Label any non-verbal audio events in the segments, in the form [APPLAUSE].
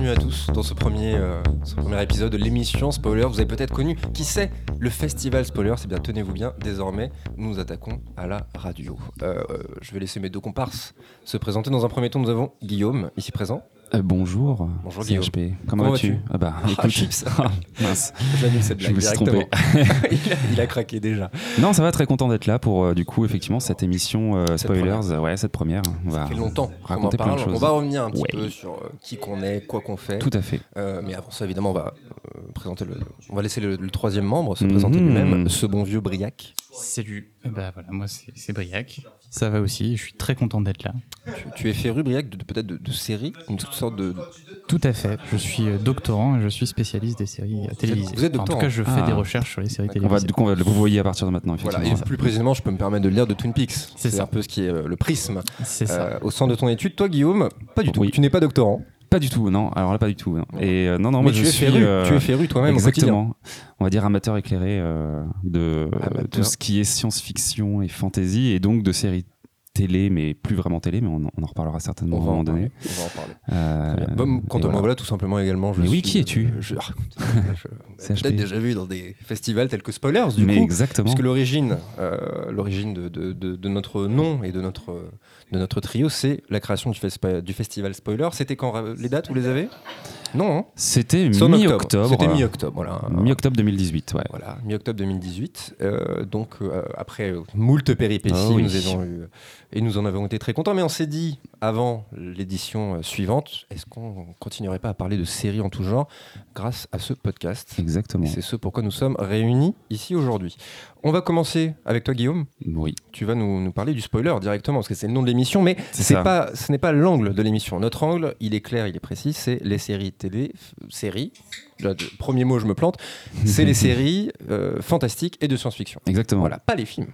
bienvenue à tous dans ce premier, euh, premier épisode de l'émission Spoiler. Vous avez peut-être connu, qui sait, le festival Spoiler. C'est bien, tenez-vous bien, désormais, nous nous attaquons à la radio. Euh, euh, je vais laisser mes deux comparses se présenter. Dans un premier temps, nous avons Guillaume, ici présent. Euh, bonjour. Bonjour, CHP. Guillaume. Comment, Comment vas-tu Ah bah, Ah, écoute. chips. [LAUGHS] mince. J'annule cette Je blague me suis trompé. [LAUGHS] il, a, il a craqué déjà. Non, ça va, très content d'être là pour euh, du coup effectivement cette émission euh, Cette spoilers. première. Ouais, cette première. On va Ça fait longtemps raconter plein de parle. On choses. va revenir un petit Ouais. peu sur euh, qui qu'on est, quoi qu'on fait. Tout à fait. Euh, mais avant ça, évidemment, on va euh, présenter le, on va laisser le, le troisième membre se Mhm. présenter lui-même, ce bon vieux Briac. Salut. Ben voilà, moi c'est Briac. Ça va aussi, je suis très content d'être là. Tu, tu es féru, Briac, de, de- peut-être de, de séries, une sorte de. Tout à fait. Je suis euh, doctorant et je suis spécialiste des séries euh, télévisées. vous êtes Enfin, en tout cas, je fais Ah. des recherches sur les séries D'accord. On va, télévisées. du coup, on va le vous voyez à partir de maintenant, Voilà, effectivement. et plus précisément, je peux me permettre de le lire de Twin Peaks. C'est ça. un peu ce qui est euh, le prisme C'est ça. euh, au centre de ton étude. Toi, Guillaume, pas du tout. Oui. Tu n'es pas doctorant. Pas du tout, non. Alors là, pas du tout. non. Et euh, non, non, mais moi tu je es suis. féru. euh, Tu es féru toi-même. Exactement. On va dire amateur éclairé euh, de Amateur. tout ce qui est science-fiction et fantasy, et donc de séries télé, mais plus vraiment télé, mais on, en- on en reparlera certainement On à un moment donné. on va en parler. Bon, quant à moi, voilà. tout simplement également. Je Mais oui, qui es-tu je, ah, [LAUGHS] [LAUGHS] je-. Peut-être déjà vu dans des festivals tels que Spoilers, du mais coup. exactement. Puisque l'origine, l'origine de, de- de- de notre nom et de notre, de notre trio, c'est la création du, fespa- du festival Spoiler. C'était quand euh, les dates, vous les avez? Non, hein? C'était mi-octobre. C'était mi-octobre, voilà. Mi-octobre 2018, ouais. Voilà, mi-octobre 2018. Euh, donc, euh, après moult péripéties, Ah oui. nous avons eu, et nous en avons été très contents. Mais on s'est dit, avant l'édition euh, suivante, est-ce qu'on continuerait pas à parler de séries en tout genre grâce à ce podcast? Exactement. C'est ce pourquoi nous sommes réunis ici aujourd'hui. On va commencer avec toi, Guillaume. Oui. Tu vas nous, nous parler du spoiler directement, parce que c'est le nom de l'émission, mais C'est pas, ce n'est pas l'angle de l'émission. Notre angle, il est clair, il est précis, c'est les séries télé, séries. Premier mot, je me plante. C'est les [LAUGHS] séries euh, fantastiques et de science-fiction. Exactement. Voilà, pas les films,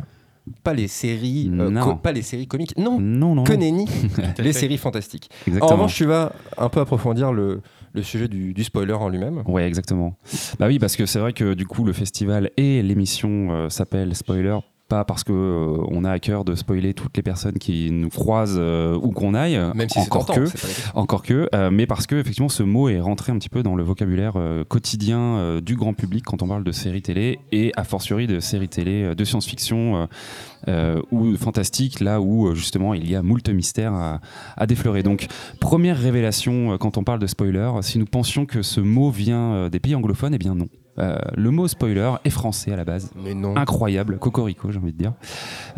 pas les séries, euh, pas les séries comiques. Non, Non, non. que nenni, [LAUGHS] les séries fantastiques. En Exactement. revanche, tu vas un peu approfondir le, le sujet du, du spoiler en lui-même. Ouais, exactement. Bah oui, parce que c'est vrai que du coup, le festival et l'émission euh, s'appellent Spoiler. Pas parce que euh, on a à cœur de spoiler toutes les personnes qui nous croisent euh, où qu'on aille, Même si c'est encore tentant, que, encore que, euh, mais parce que effectivement ce mot est rentré un petit peu dans le vocabulaire euh, quotidien du grand public quand on parle de séries télé et a fortiori de séries télé de science-fiction ou fantastique, là où justement il y a moult mystères à, à déflorer. Donc première révélation quand on parle de spoiler, si nous pensions que ce mot vient des pays anglophones, eh bien non. Euh, le mot spoiler est français à la base Mais non. incroyable, cocorico j'ai envie de dire,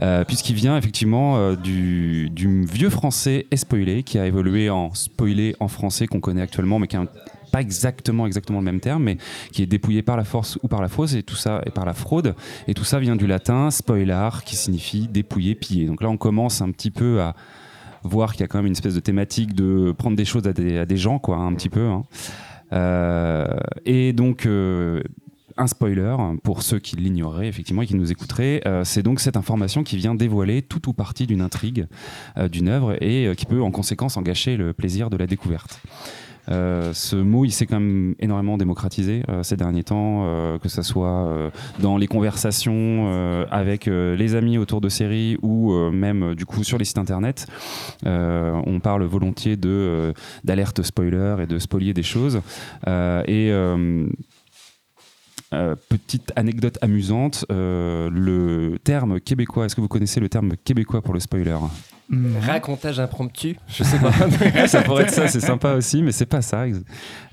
Euh, puisqu'il vient effectivement euh, du, du vieux français spoilé qui a évolué en spoilé en français qu'on connaît actuellement, mais qui a pas exactement exactement le même terme, mais qui est dépouillé par la force ou par la fausse et tout ça et par la fraude et tout ça vient du latin spoilar qui signifie dépouiller, piller. Donc là on commence un petit peu à voir qu'il y a quand même une espèce de thématique de prendre des choses à des, à des gens quoi, un petit peu. hein. Euh, et donc euh, un spoiler, pour ceux qui l'ignoreraient effectivement et qui nous écouteraient, euh, c'est donc cette information qui vient dévoiler tout ou partie d'une intrigue, d'une œuvre, et qui peut en conséquence en gâcher le plaisir de la découverte. Euh, ce mot, il s'est quand même énormément démocratisé euh, ces derniers temps, euh, que ce soit dans les conversations avec les amis autour de séries ou même du coup sur les sites internet. On parle volontiers d'alerte spoiler et de spolier des choses. Et petite anecdote amusante, le terme québécois, est-ce que vous connaissez le terme québécois pour le spoiler? Mhm. Racontage impromptu, je sais pas. [LAUGHS] Ça pourrait être ça, c'est sympa aussi, mais c'est pas ça.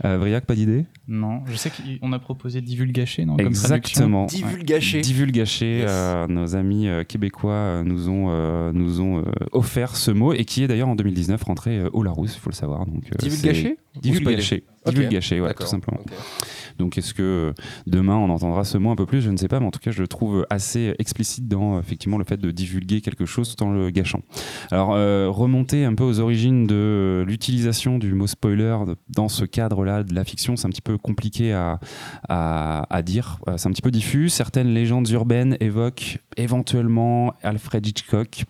Euh, Briac, pas d'idée? Non, je sais qu'on a proposé divulgacher, non comme Exactement. Divulgaché, Yes. euh, nos amis euh, québécois euh, nous ont, euh, nous ont euh, offert ce mot et qui est d'ailleurs en 2019 rentré euh, au Larousse, il faut le savoir. Donc, euh, Divulgaché? C'est- Divulgaché. Ok. Divulgaché, ouais, tout simplement. Donc est-ce que euh, demain on entendra ce mot un peu plus? Je ne sais pas, mais en tout cas je le trouve assez explicite dans effectivement le fait de divulguer quelque chose tout en le gâchant. Alors euh, remonter un peu aux origines de euh, l'utilisation du mot spoiler dans ce cadre-là de la fiction, c'est un petit peu compliqué à, dire. Euh, C'est un petit peu diffus. Certaines légendes urbaines évoquent éventuellement Alfred Hitchcock.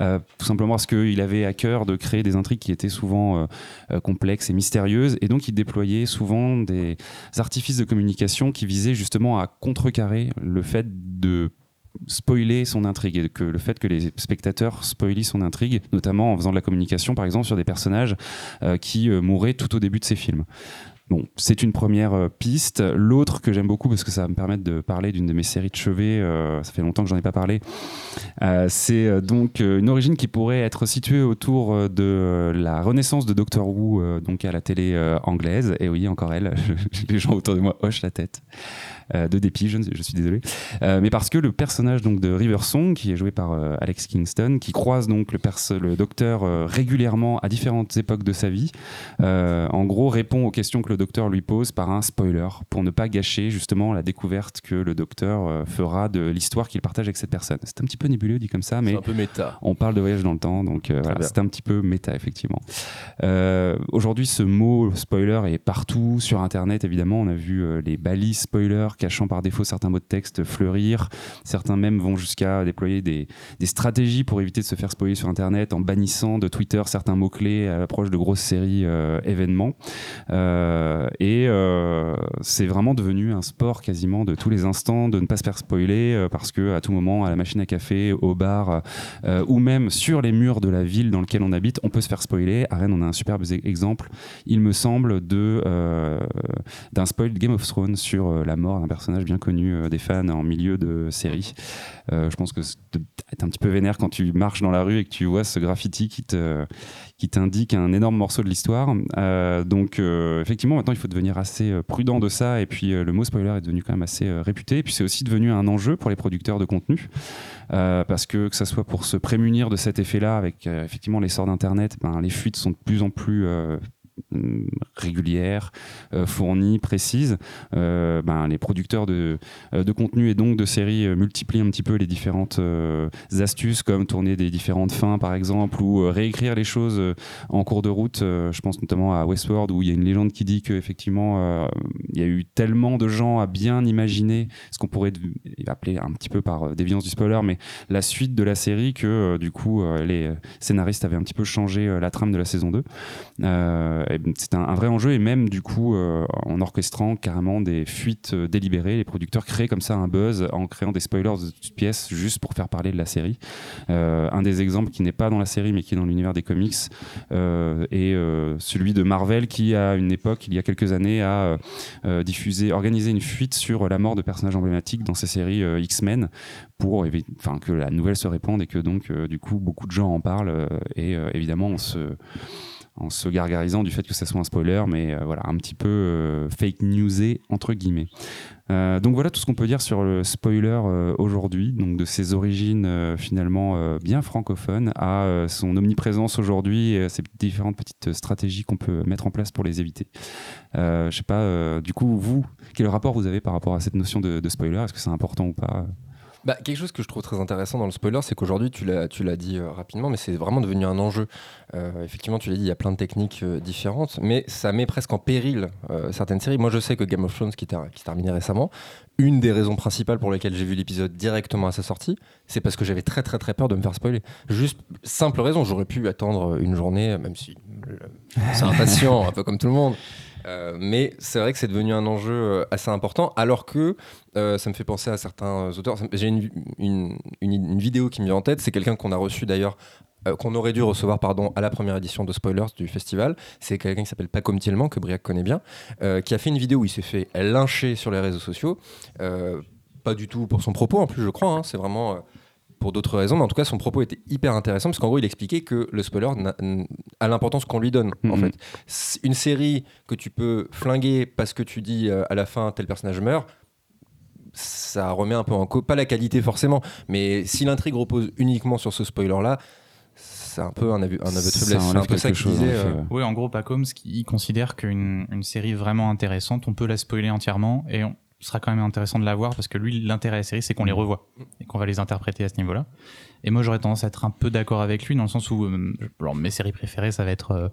Euh, tout simplement parce qu'il avait à cœur de créer des intrigues qui étaient souvent euh, euh, complexes et mystérieuses, et donc il déployait souvent des artifices de communication qui visaient justement à contrecarrer le fait de spoiler son intrigue et que le fait que les spectateurs spoilent son intrigue, notamment en faisant de la communication par exemple sur des personnages qui mouraient tout au début de ces films. Bon, c'est une première euh, piste. L'autre que j'aime beaucoup parce que ça va me permettre de parler d'une de mes séries de chevet, euh, ça fait longtemps que j'en ai pas parlé. Euh, c'est donc une origine qui pourrait être située autour de la renaissance de Doctor Who, donc à la télé anglaise. Et oui, encore elle, [LAUGHS] les gens autour de moi hochent la tête. Euh, de dépit, je, je, suis désolé. Euh, mais parce que le personnage donc de River Song, qui est joué par euh, Alex Kingston, qui croise donc le, le docteur régulièrement à différentes époques de sa vie, en gros répond aux questions que le docteur lui pose par un spoiler pour ne pas gâcher justement la découverte que le docteur fera de l'histoire qu'il partage avec cette personne. C'est un petit peu nébuleux dit comme ça, mais un peu méta. on parle de voyage dans le temps, donc voilà, c'est un petit peu méta effectivement. Aujourd'hui, ce mot spoiler est partout sur Internet. Évidemment, on a vu les balises cachant par défaut certains mots de texte fleurir. Certains même vont jusqu'à déployer des, stratégies pour éviter de se faire spoiler sur Internet en bannissant de Twitter certains mots-clés à l'approche de grosses séries euh, événements. Euh, et euh, c'est vraiment devenu un sport quasiment de tous les instants de ne pas se faire spoiler parce que à tout moment, à la machine à café, au bar ou même sur les murs de la ville dans laquelle on habite, on peut se faire spoiler. À on a un superbe exemple, il me semble, de d'un spoil de Game of Thrones sur la mort un personnage bien connu euh, des fans en milieu de série. Euh, je pense que c'est un petit peu vénère quand tu marches dans la rue et que tu vois ce graffiti qui te qui t'indique un énorme morceau de l'histoire. Euh, donc effectivement, maintenant il faut devenir assez prudent de ça. Et puis le mot spoiler est devenu quand même assez réputé. Et puis c'est aussi devenu un enjeu pour les producteurs de contenu. parce que que ça soit pour se prémunir de cet effet-là, avec effectivement l'essor d'Internet, ben, les fuites sont de plus en plus régulière, euh, fournie, précise, euh, ben, les producteurs de, de contenu et donc de séries multiplient un petit peu les différentes astuces comme tourner des différentes fins par exemple ou réécrire les choses en cours de route. je pense notamment à Westworld où il y a une légende qui dit qu'effectivement il y a eu tellement de gens à bien imaginer ce qu'on pourrait appeler un petit peu par déviance du spoiler, mais la suite de la série que du coup les scénaristes avaient un petit peu changé la trame de la saison 2 c'est un, vrai enjeu et même du coup euh, en orchestrant carrément des fuites euh, délibérées, les producteurs créent comme ça un buzz en créant des spoilers de toutes pièces juste pour faire parler de la série. Euh, un des exemples qui n'est pas dans la série mais qui est dans l'univers des comics est celui de Marvel qui à une époque, il y a quelques années, a diffusé, organisé une fuite sur la mort de personnages emblématiques dans ses séries X-Men pour enfin, que la nouvelle se répande et que donc du coup beaucoup de gens en parlent et évidemment on se en se gargarisant du fait que ça soit un spoiler, mais euh, voilà, un petit peu euh, fake newsé entre guillemets. Euh, donc voilà tout ce qu'on peut dire sur le spoiler aujourd'hui, donc de ses origines finalement bien francophones à son omniprésence aujourd'hui et à ces différentes petites stratégies qu'on peut mettre en place pour les éviter. je sais pas, du coup vous, quel rapport vous avez par rapport à cette notion de spoiler? Est-ce que c'est important ou pas? Bah, quelque chose que je trouve très intéressant dans le spoiler, c'est qu'aujourd'hui, tu l'as, dit euh, rapidement, mais c'est vraiment devenu un enjeu. Euh, effectivement, tu l'as dit, il y a plein de techniques euh, différentes, mais ça met presque en péril certaines séries. Moi, je sais que Game of Thrones, qui, qui terminé récemment, une des raisons principales pour lesquelles j'ai vu l'épisode directement à sa sortie, c'est parce que j'avais très très très peur de me faire spoiler. Juste simple raison, j'aurais pu attendre une journée, même si c'est impatient, un peu comme tout le monde. Euh, mais c'est vrai que c'est devenu un enjeu euh, assez important, alors que euh, ça me fait penser à certains auteurs. J'ai une, une, une, vidéo qui me vient en tête, c'est quelqu'un qu'on a reçu d'ailleurs qu'on aurait dû recevoir pardon à la première édition de Spoilers du festival. C'est quelqu'un qui s'appelle Pacom Tielman, que Briac connaît bien, qui a fait une vidéo où il s'est fait lyncher sur les réseaux sociaux. pas du tout pour son propos en plus, je crois. Hein. c'est vraiment pour d'autres raisons, mais en tout cas, son propos était hyper intéressant parce qu'en gros, il expliquait que le spoiler a, l'importance qu'on lui donne. En mhm. fait, une série que tu peux flinguer parce que tu dis euh, à la fin tel personnage meurt, ça remet un peu en cause, pas la qualité forcément, mais si l'intrigue repose uniquement sur ce spoiler-là, c'est un peu un aveu, un aveu de faiblesse. C'est un peu ça qu'il disait. Euh. Oui, en gros, Pacom, il considère qu'une une série vraiment intéressante, on peut la spoiler entièrement et on, sera quand même intéressant de la voir parce que lui, l'intérêt de la série, c'est qu'on les revoit et qu'on va les interpréter à ce niveau-là. Et moi, j'aurais tendance à être un peu d'accord avec lui dans le sens où euh, mes séries préférées, ça va être euh,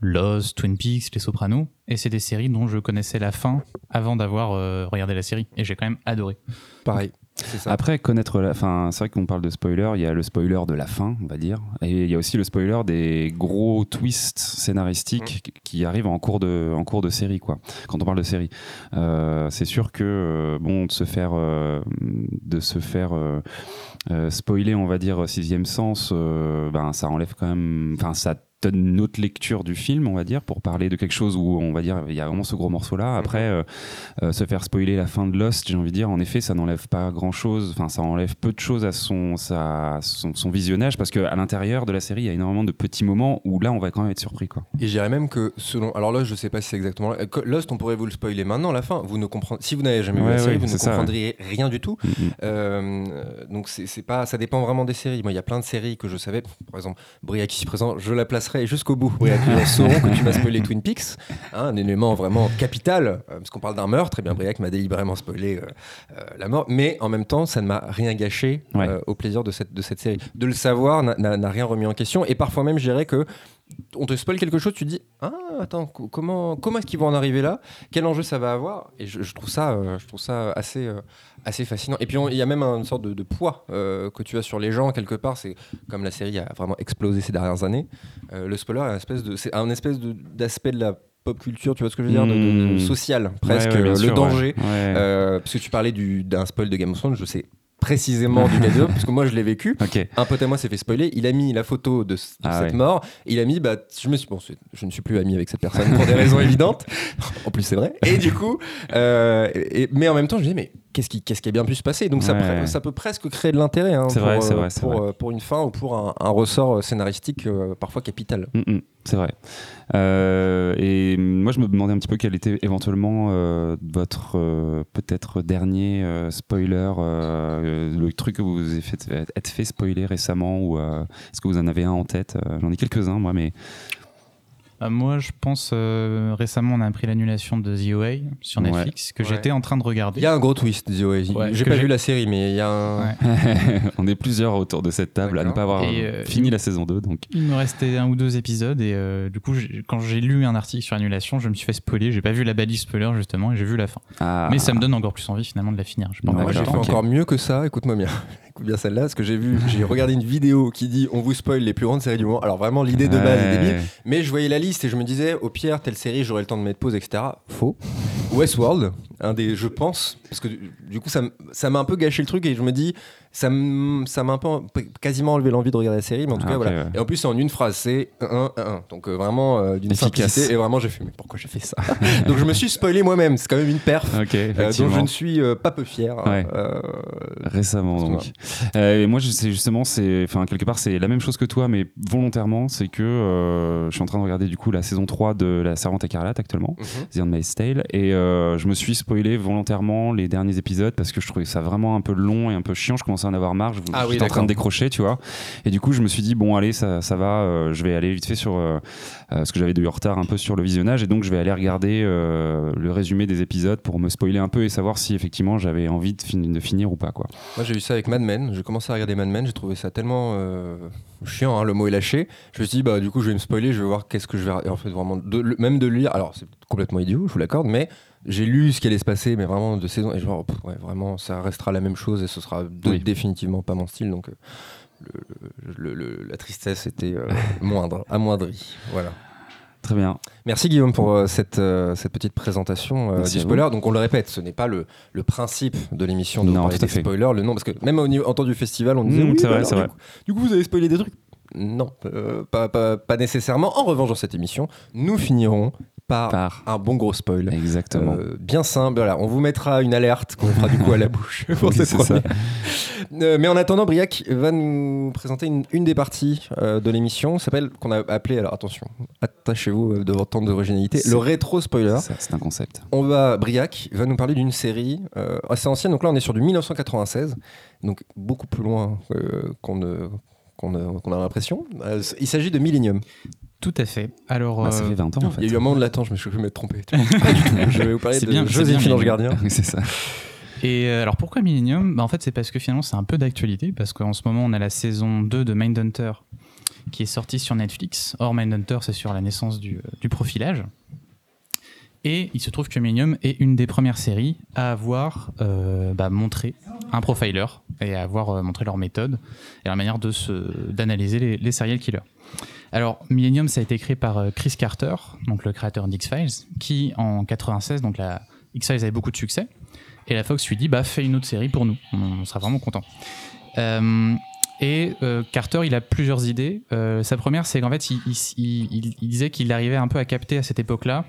Lost, Twin Peaks, Les Sopranos. Et c'est des séries dont je connaissais la fin avant d'avoir euh, regardé la série. Et j'ai quand même adoré. Pareil. Après, connaître la fin, c'est vrai qu'on parle de spoiler, il y a le spoiler de la fin, on va dire, et il y a aussi le spoiler des gros twists scénaristiques Mm. qui arrivent en cours de, en cours de série, quoi. Quand on parle de série, Euh, c'est sûr que euh, bon, de se faire, euh, de se faire euh, euh, spoiler, on va dire sixième sens, ben ça enlève quand même, enfin ça une autre lecture du film, on va dire, pour parler de quelque chose où on va dire il y a vraiment ce gros morceau là. Après, euh, euh, se faire spoiler la fin de Lost, j'ai envie de dire, en effet, ça n'enlève pas grand chose. Enfin, ça enlève peu de choses à son, sa- son, son visionnage parce qu'à l'intérieur de la série, il y a énormément de petits moments où là, on va quand même être surpris, quoi. Et je dirais même que selon. Alors là, je sais pas si c'est exactement. Lost, on pourrait vous le spoiler maintenant, la fin. Vous ne comprenez. Si vous n'avez jamais vu la série, ouais, vous ne ouais. comprendriez rien du tout. Mm, mm. Euh, donc c'est pas, ça dépend vraiment des séries. Moi, il y a plein de séries que je savais. Par exemple, Briac ici présent, je la placerai jusqu'au bout. Briac, les [LAUGHS] gens sauront que tu m'as spoilé Twin Peaks, hein, un élément vraiment capital, euh, parce qu'on parle d'un meurtre. Et bien, Briac m'a délibérément spoilé euh, euh, la mort, mais en même temps, ça ne m'a rien gâché Ouais. euh, au plaisir de cette de cette série. De le savoir n'a rien remis en question. Et parfois même, je dirais que on te spoil quelque chose, tu te dis ah attends co- comment comment est-ce qu'ils vont en arriver là? Quel enjeu ça va avoir? Et je, je trouve ça euh, je trouve ça assez euh, assez fascinant. Et puis il y a même une sorte de, de poids euh, que tu as sur les gens quelque part. C'est comme la série a vraiment explosé ces dernières années. le spoiler est un espèce de c'est un espèce d'aspect de la pop culture. Tu vois ce que je veux dire? De, de- de Mm. social presque Ouais, ouais, bien le sûr, danger. ouais. Euh, parce que tu parlais du- d'un spoil de Game of Thrones, je sais précisément du Game of Thrones parce que moi je l'ai vécu. Un pote à moi s'est fait spoiler. Il a mis la photo de, Ah cette ouais. mort. Il a mis, bah, je me suis, bon, je ne suis plus ami avec cette personne pour des raisons [LAUGHS] évidentes. En plus, c'est vrai. Et du coup, euh, et- mais en même temps, je me disais, mais qu'est-ce qui, qu'est-ce qui a bien pu se passer Donc ça, Ouais. pre- ça peut presque créer de l'intérêt. hein, pour, vrai, c'est euh, vrai, c'est pour, vrai. euh, pour une fin ou pour un, un ressort scénaristique euh, parfois capital. Mm, mm, c'est vrai. Euh, et moi, je me demandais un petit peu quel était éventuellement euh, votre euh, peut-être dernier euh, spoiler, euh, le truc que vous avez fait être fait spoiler récemment, ou euh, est-ce que vous en avez un en tête? Euh, J'en ai quelques-uns, moi, mais Euh, moi, je pense euh, récemment, on a appris l'annulation de The OA sur Ouais. Netflix que Ouais. j'étais en train de regarder. Il y a un gros twist, The OA. Ouais, j'ai pas vu la série, mais il y a un. Ouais. [LAUGHS] on est plusieurs autour de cette table à ne pas avoir euh, fini la saison 2, donc. Il me restait un ou deux épisodes et euh, du coup, quand j'ai lu un article sur l'annulation, je me suis fait spoiler. J'ai pas vu la balise spoiler justement et j'ai vu la fin. Ah. Mais ça me donne encore plus envie finalement de la finir. Je D'accord. Moi, j'ai fait encore mieux que ça. Écoute-moi bien. Écoute bien celle-là, parce que j'ai vu, j'ai regardé une vidéo qui dit on vous spoil les plus grandes séries du moment. Alors vraiment, l'idée de base est débile. Mais je voyais la liste et je me disais, au pire, telle série, j'aurais le temps de mettre pause, etc. Faux. Westworld, un des, je pense, parce que du coup, ça m'a un peu gâché le truc et je me dis, ça m'a un peu quasiment enlevé l'envie de regarder la série, mais en tout Ah, cas, voilà. ouais. Et en plus, c'est en une phrase, c'est 1, 1, 1. Donc euh, vraiment euh, d'une simplicité. Et vraiment, j'ai fait, mais pourquoi j'ai fait ça? [LAUGHS] Donc je me suis spoilé moi-même. C'est quand même une perf. Ok, euh, dont je ne suis euh, pas peu fier. Ouais. Euh, Récemment donc. Et moi sais justement c'est enfin quelque part c'est la même chose que toi mais volontairement c'est que je suis en train de regarder du coup la saison 3 de La Servante écarlate actuellement mhm. The Handmaid's Tale et je me suis spoilé volontairement les derniers épisodes parce que je trouvais ça vraiment un peu long et un peu chiant je commençais à en avoir marre je Ah oui, en train de décrocher tu vois. Et du coup je me suis dit bon allez ça, ça va euh, je vais aller vite fait sur euh, euh, parce que j'avais du retard un peu sur le visionnage et donc je vais aller regarder euh, le résumé des épisodes pour me spoiler un peu et savoir si effectivement j'avais envie de, fin- de finir ou pas quoi. Moi j'ai vu ça avec Mad Men, j'ai commencé à regarder Mad Men, j'ai trouvé ça tellement chiant, hein, le mot est lâché. Je me suis dit, bah du coup je vais me spoiler, je vais voir qu'est-ce que je vais... Et en fait vraiment, de- même de lire, alors c'est complètement idiot, je vous l'accorde, mais j'ai lu ce qui allait se passer, mais vraiment de saison, et genre, pff, ouais, vraiment ça restera la même chose et ce sera de- Oui. définitivement pas mon style, donc euh, le- le- le- la tristesse était euh, [LAUGHS] moindre, amoindrie. Voilà. très bien Merci Guillaume pour euh, cette, euh, cette petite présentation euh, du spoiler. Donc on le répète, ce n'est pas le, le principe de l'émission de Non, parler des spoilers, le nom, parce que même au niveau, en temps du festival, on disait Mmh, oui, c'est bah vrai, alors, c'est du, vrai. coup, du coup, vous avez spoilé des trucs. Non, euh, pas, pas, pas nécessairement. En revanche, dans cette émission, nous finirons par, par un bon gros spoil. exactement Euh, bien simple, voilà, on vous mettra une alerte qu'on fera du coup à la bouche [LAUGHS] pour Oui, cette ça. Euh, mais en attendant, Briac va nous présenter une, une des parties de l'émission, s'appelle qu'on a appelé, alors attention, attachez-vous de votre temps d'originalité, le rétro spoiler. C'est un concept On va, Briac va nous parler d'une série assez ancienne, donc là on est sur du 1996, donc beaucoup plus loin qu'on ne- qu'on a l'impression. Euh, il s'agit de Millennium. Tout à fait. Alors, Bah, ça euh, fait 20 ans en fait Il y a eu un moment de latence, je me suis je vais m'être trompé. [LAUGHS] Je vais vous parler C'est de bien, Joséphine Ange Gardien. Oui, c'est ça Et euh, alors pourquoi Millennium? Bah, En fait, c'est parce que finalement, c'est un peu d'actualité, parce qu'en ce moment, on a la saison 2 de Mindhunter qui est sortie sur Netflix. Or, Mindhunter, c'est sur la naissance du, du profilage. Et il se trouve que Millennium est une des premières séries à avoir euh, bah, montré un profiler et à avoir euh, montré leur méthode et leur manière d'analyser les, les serial killers. Alors, Millennium, ça a été créé par euh, Chris Carter, donc le créateur d'X-Files, qui en 96, donc la X-Files avait beaucoup de succès, et la Fox lui dit, bah fais une autre série pour nous, on sera vraiment content. Et Carter, il a plusieurs idées. Sa première, c'est qu'en fait, il disait qu'il arrivait un peu à capter à cette époque-là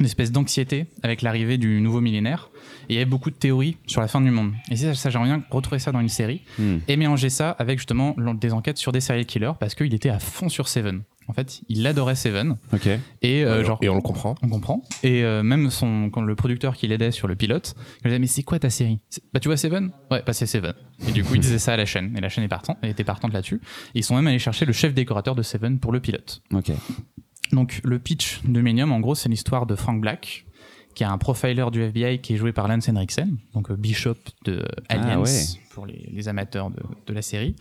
une espèce d'anxiété avec l'arrivée du nouveau millénaire. Et il y avait beaucoup de théories sur la fin du monde. Et ça, ça j'aimerais bien retrouver ça dans une série Hmm. et mélanger ça avec justement des enquêtes sur des serial killers parce qu'il était à fond sur Seven. En fait, il adorait Seven Ok. et euh, genre Et on le comprend. on comprend. Et euh, même son, quand le producteur qui l'aidait sur le pilote, il disait mais c'est quoi ta série? Bah tu vois Seven? Ouais, bah c'est Seven. Et du coup il disait ça à la chaîne et la chaîne est partant, elle était partante là-dessus. Et ils sont même allés chercher le chef décorateur de Seven pour le pilote. Ok. Donc le pitch de Millennium, en gros, c'est l'histoire de Frank Black, qui est un profiler du FBI qui est joué par Lance Henriksen, donc euh, Bishop de Aliens Ah ouais. pour les, les amateurs de, de la série.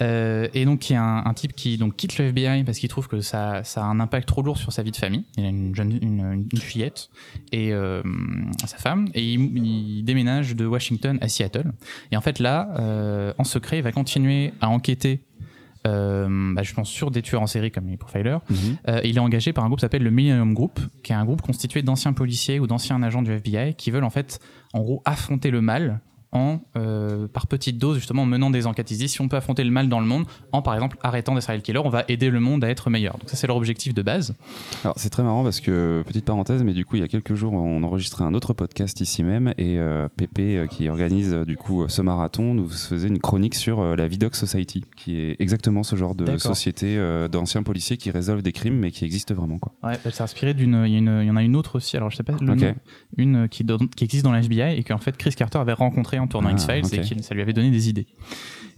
Euh, et donc qui est un, un type qui donc quitte le FBI parce qu'il trouve que ça, ça a un impact trop lourd sur sa vie de famille. Il a une jeune une, une fillette et euh, sa femme et il, il déménage de Washington à Seattle. Et en fait là, euh, en secret, il va continuer à enquêter. Euh, bah, je pense sur des tueurs en série comme les profilers Mhm. euh, il est engagé par un groupe qui s'appelle le Millennium Group, qui est un groupe constitué d'anciens policiers ou d'anciens agents du FBI qui veulent en fait, en gros, affronter le mal en euh, par petites doses justement en menant des enquêtes. Ils disent si on peut affronter le mal dans le monde en par exemple arrêtant des serial killers, on va aider le monde à être meilleur. Donc ça c'est leur objectif de base. Alors c'est très marrant parce que petite parenthèse, mais du coup il y a quelques jours on enregistrait un autre podcast ici même et euh, Pépé euh, qui organise euh, du coup ce marathon nous faisait une chronique sur euh, la Vidoc Society qui est exactement ce genre de société d'anciens policiers qui résolvent des crimes mais qui existe vraiment quoi. Ouais, elle s'est inspirée d'une, il y, en a une autre aussi. Alors je sais pas le nom, une qui, existe dans la FBI et qu'en fait Chris Carter avait rencontré en tournant Ah, X-Files et qui ça lui avait donné des idées.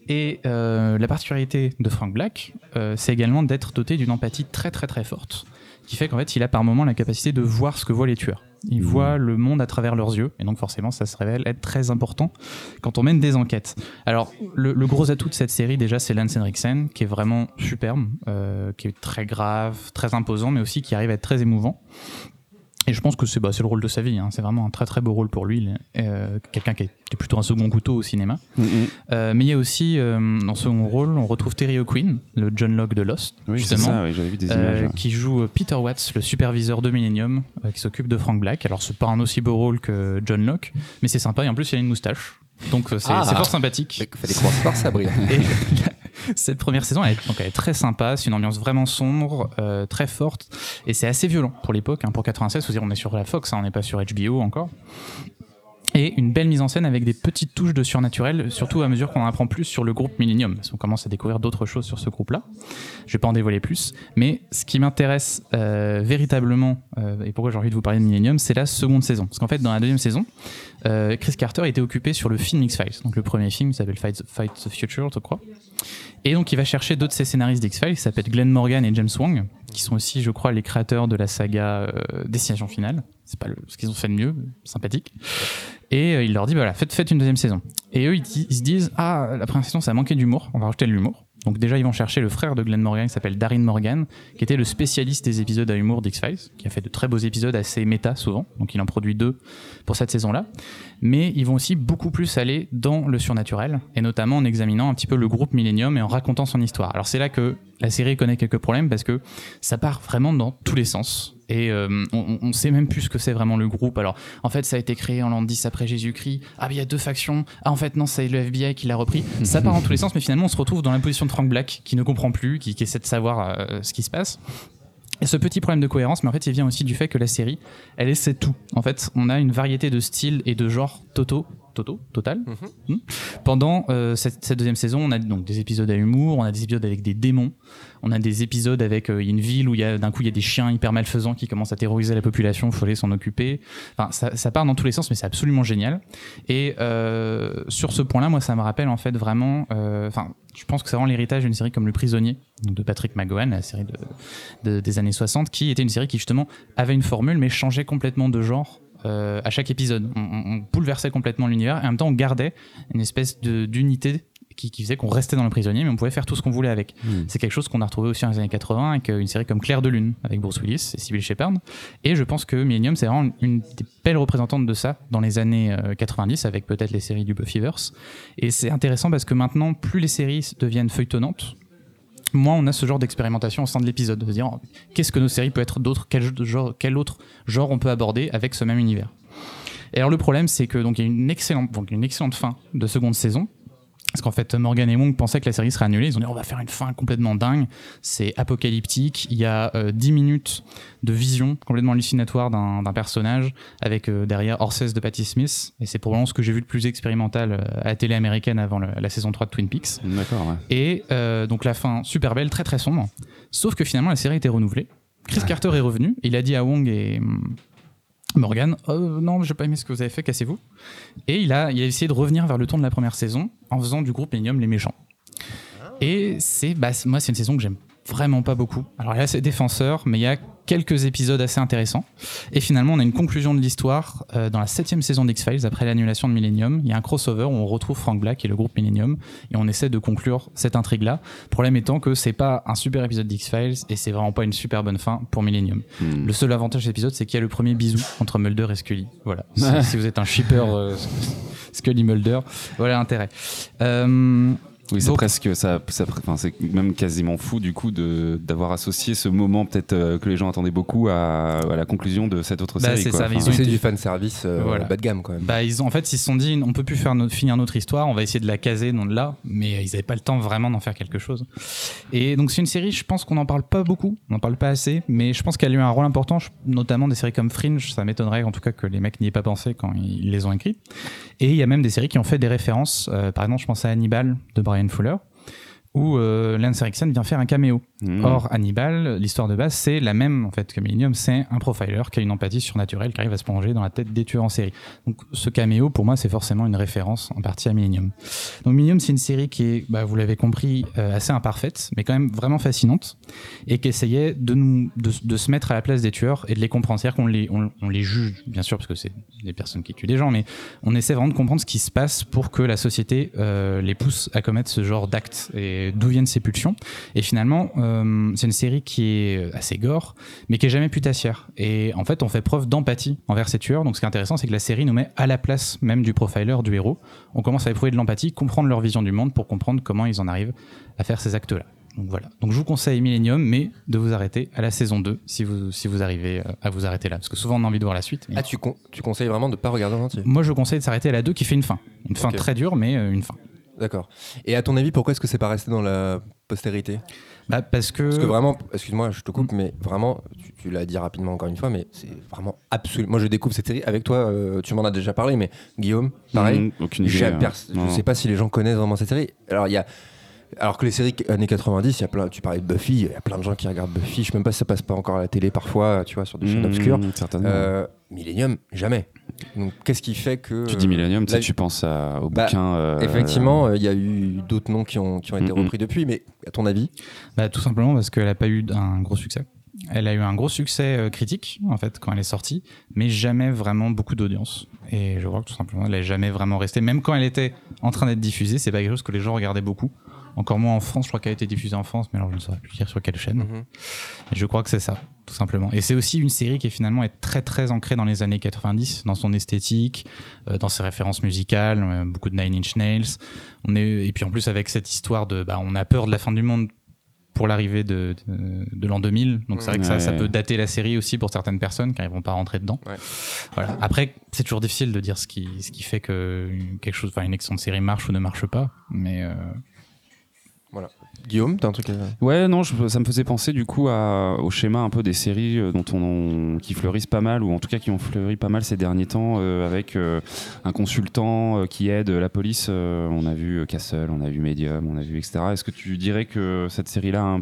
Et euh, la particularité de Frank Black, euh, c'est également d'être doté d'une empathie très très très forte, qui fait qu'en fait il a par moment la capacité de voir ce que voient les tueurs. Il Mhm. voit le monde à travers leurs yeux, et donc forcément ça se révèle être très important quand on mène des enquêtes. Alors le, le gros atout de cette série déjà c'est Lance Henriksen, qui est vraiment superbe, euh, qui est très grave, très imposant, mais aussi qui arrive à être très émouvant. Et je pense que c'est bah, c'est le rôle de sa vie. hein. C'est vraiment un très très beau rôle pour lui. Euh, Quelqu'un qui est plutôt un second couteau au cinéma. Mhm. Euh, mais il y a aussi, euh, dans second rôle, on retrouve Terry O'Quinn, le John Locke de Lost, Oui c'est justement, ça, oui, j'avais vu des euh, images. qui joue Peter Watts, le superviseur de Millennium, euh, qui s'occupe de Frank Black. Alors c'est pas un aussi beau rôle que John Locke, mais c'est sympa. Et en plus, il a une moustache. Donc c'est Ah. c'est fort sympathique. Il fallait commencer par ça, Brian. Et [LAUGHS] cette première saison, elle est, donc très sympa. C'est une ambiance vraiment sombre, euh, très forte, et c'est assez violent pour l'époque. hein, pour 96, faut dire, on est sur la Fox, hein, on n'est pas sur HBO encore. Et une belle mise en scène avec des petites touches de surnaturel, surtout à mesure qu'on en apprend plus sur le groupe Millennium. Parce qu'on commence à découvrir d'autres choses sur ce groupe-là. Je vais pas en dévoiler plus. Mais ce qui m'intéresse euh, véritablement, euh, et pourquoi j'ai envie de vous parler de Millennium, c'est la seconde saison. Parce qu'en fait, dans la deuxième saison, euh, Chris Carter était occupé sur le film X-Files. Donc le premier film s'appelle Fight, Fight the Future, je crois. Et donc il va chercher d'autres de ses scénaristes d'X-Files qui s'appellent Glenn Morgan et James Wong, qui sont aussi, je crois, les créateurs de la saga euh, Destination Finale. C'est pas le- ce qu'ils ont fait de mieux, sympathique. Et euh, il leur dit, bah voilà, faites, faites une deuxième saison. Et eux, ils, ils se disent, ah, la première saison, ça a manqué d'humour, on va rajouter de l'humour. Donc déjà, ils vont chercher le frère de Glenn Morgan, qui s'appelle Darin Morgan, qui était le spécialiste des épisodes à humour d'X-Files, qui a fait de très beaux épisodes assez méta souvent. Donc il en produit deux pour cette saison-là. Mais ils vont aussi beaucoup plus aller dans le surnaturel, et notamment en examinant un petit peu le groupe Millennium et en racontant son histoire. Alors c'est là que la série connaît quelques problèmes, parce que ça part vraiment dans tous les sens. Et euh, on, on sait même plus ce que c'est vraiment le groupe. Alors, en fait, ça a été créé en l'an 10 après Jésus-Christ. Ah, mais il y a deux factions. Ah, en fait, non, c'est le FBI qui l'a repris. [LAUGHS] Ça part dans tous les sens, mais finalement, on se retrouve dans la position de Frank Black, qui ne comprend plus, qui, qui essaie de savoir euh, ce qui se passe. Et ce petit problème de cohérence, mais en fait, il vient aussi du fait que la série, elle essaie tout. En fait, on a une variété de styles et de genres totaux. Toto, total. Hmm. Pendant euh, cette, cette deuxième saison, on a donc des épisodes à humour, on a des épisodes avec des démons, on a des épisodes avec euh, une ville où il y a d'un coup il y a des chiens hyper malfaisants qui commencent à terroriser la population, il faut aller s'en occuper. Enfin, ça, ça part dans tous les sens, mais c'est absolument génial. Et euh, sur ce point-là, moi, ça me rappelle en fait vraiment. Enfin, je pense que c'est vraiment l'héritage d'une série comme Le Prisonnier de Patrick McGowan, la série de, de- des années 60, qui était une série qui justement avait une formule mais changeait complètement de genre. Euh, à chaque épisode, on, on- on bouleversait complètement l'univers et en même temps on gardait une espèce d'unité qui, qui faisait qu'on restait dans le prisonnier, mais on pouvait faire tout ce qu'on voulait avec. Hmm. C'est quelque chose qu'on a retrouvé aussi dans les années 80 avec euh, une série comme Claire de Lune, avec Bruce Willis et Sybil Shepard. Et je pense que Millennium, c'est vraiment une des belles représentantes de ça dans les années euh, 90, avec peut-être les séries du Buffyverse. Et c'est intéressant parce que maintenant, plus les séries deviennent feuilletonnantes, moins on a ce genre d'expérimentation au sein de l'épisode, de dire qu'est-ce que nos séries peuvent être d'autres, quel, quel autre genre on peut aborder avec ce même univers? Et alors le problème, c'est que donc il y a une excellente, une excellente fin de seconde saison. Parce qu'en fait, Morgan et Wong pensaient que la série serait annulée. Ils ont dit on va faire une fin complètement dingue. C'est apocalyptique. Il y a euh, 10 minutes de vision complètement hallucinatoire d'un personnage avec euh, derrière Horses de Patti Smith. Et c'est probablement ce que j'ai vu de plus expérimental euh, à la télé américaine avant le- la saison 3 de Twin Peaks. D'accord, ouais. Et euh, donc la fin super belle, très très sombre. Sauf que finalement la série a été renouvelée. Chris Carter est revenu. Il a dit à Wong et Morgan Oh, Non, j'ai pas aimé ce que vous avez fait, cassez-vous. Et il a, il a essayé de revenir vers le ton de la première saison en faisant du groupe Millennium les méchants. Et c'est, bah, moi, c'est une saison que j'aime vraiment pas beaucoup. Alors là, c'est défenseur, mais il y a quelques épisodes assez intéressants. Et finalement, on a une conclusion de l'histoire euh, dans la septième saison d'X-Files, après l'annulation de Millennium. Il y a un crossover où on retrouve Frank Black et le groupe Millennium, et on essaie de conclure cette intrigue-là. Problème étant que c'est pas un super épisode d'X-Files, et c'est vraiment pas une super bonne fin pour Millennium. Hmm. Le seul avantage de l'épisode, c'est qu'il y a le premier bisou entre Mulder et Scully. Voilà. Si, si vous êtes un shipper euh, [LAUGHS] Scully Mulder, voilà l'intérêt. Euh, Oui, c'est presque ça. ça enfin, c'est même quasiment fou du coup de d'avoir associé ce moment peut-être euh, que les gens attendaient beaucoup à, à la conclusion de cette autre Bah, série. c'est ça, Enfin, C'est du fan service Voilà. bas de gamme quand même. Bah, ils ont, en fait, ils se sont dit, on peut plus faire notre, finir notre histoire, on va essayer de la caser dans là, mais ils n'avaient pas le temps vraiment d'en faire quelque chose. Et donc, c'est une série, je pense qu'on n'en parle pas beaucoup, on n'en parle pas assez, mais je pense qu'elle a eu un rôle important, notamment des séries comme Fringe, ça m'étonnerait en tout cas que les mecs n'y aient pas pensé quand ils les ont écrites. Et il y a même des séries qui ont fait des références, euh, par exemple, je pense à Hannibal de Brian Brian Fuller. Où euh, Lance Erickson vient faire un caméo. hmm. Or, Hannibal, l'histoire de base, c'est la même en fait que Millennium, c'est un profiler qui a une empathie surnaturelle qui arrive à se plonger dans la tête des tueurs en série. Donc, ce caméo, pour moi, c'est forcément une référence en partie à Millennium. Donc, Millennium, c'est une série qui est, bah, vous l'avez compris, euh, assez imparfaite, mais quand même vraiment fascinante, et qui essayait de nous, de, de se mettre à la place des tueurs et de les comprendre. C'est-à-dire qu'on les, on, on les juge, bien sûr, parce que c'est des personnes qui tuent des gens, mais on essaie vraiment de comprendre ce qui se passe pour que la société euh, les pousse à commettre ce genre d'actes et d'où viennent ces pulsions. Et finalement, euh, c'est une série qui est assez gore, mais qui est jamais putassière. Et en fait, on fait preuve d'empathie envers ces tueurs. Donc, ce qui est intéressant, c'est que la série nous met à la place même du profiler, du héros. On commence à éprouver de l'empathie, comprendre leur vision du monde pour comprendre comment ils en arrivent à faire ces actes-là. Donc voilà. Donc je vous conseille Millennium, mais de vous arrêter à la saison 2 si vous, si vous arrivez euh, à vous arrêter là. Parce que souvent on a envie de voir la suite. mais- Ah, tu, con- tu conseilles vraiment de pas regarder en entier? Moi je conseille de s'arrêter à la 2 qui fait une fin. Une fin très dure, mais euh, une fin. D'accord. Et à ton avis, pourquoi est-ce que c'est pas resté dans la postérité? Bah, parce que. Parce que vraiment, excuse-moi, je te coupe, mais vraiment, tu, tu l'as dit rapidement encore une fois, mais c'est vraiment absolument. Moi, je découvre cette série avec toi. euh, tu m'en as déjà parlé, mais Guillaume, pareil. Hmm, aucune idée. J'ai- hein. pers- Non, je non. sais pas si les gens connaissent vraiment cette série. Alors il y a alors que les séries années 90, il y a plein, tu parlais de Buffy, il y a plein de gens qui regardent Buffy. Je sais même pas si ça passe pas encore à la télé parfois, tu vois, sur des chaînes Hmm, obscures. Certainement. Euh, Millennium, jamais. Donc qu'est-ce qui fait que tu dis Millennium, tu sais, là, tu penses à- au Bah, bouquin. euh, Effectivement, euh, il y a eu d'autres noms qui ont, qui ont été Mhm. repris depuis, mais à ton avis? Bah, tout simplement parce qu'elle n'a pas eu un gros succès. Elle a eu un gros succès euh, critique, en fait, quand elle est sortie, mais jamais vraiment beaucoup d'audience. Et je crois que tout simplement, elle n'est jamais vraiment restée. Même quand elle était en train d'être diffusée, c'est pas quelque chose que les gens regardaient beaucoup. Encore moins en France, je crois qu'elle a été diffusée en France, mais alors je ne saurais plus dire sur quelle chaîne. Mhm. Et je crois que c'est ça, tout simplement. Et c'est aussi une série qui est finalement est très très ancrée dans les années 90, dans son esthétique, euh, dans ses références musicales, euh, beaucoup de Nine Inch Nails. On est et puis en plus avec cette histoire de, bah, on a peur de la fin du monde pour l'arrivée de, de, de l'an 2000. Donc c'est vrai que ça, Ouais. ça peut dater la série aussi pour certaines personnes car ils vont pas rentrer dedans. Ouais. Voilà. Après, c'est toujours difficile de dire ce qui, ce qui fait que quelque chose, enfin une excellente série marche ou ne marche pas, mais euh, Guillaume, t'as un truc à Ouais, non, je- ça me faisait penser du coup au schéma un peu des séries euh, dont on, qui fleurissent pas mal, ou en tout cas qui ont fleuri pas mal ces derniers temps, euh, avec euh, un consultant qui aide la police. on a vu Castle, on a vu Medium, on a vu etc. Est-ce que tu dirais que cette série-là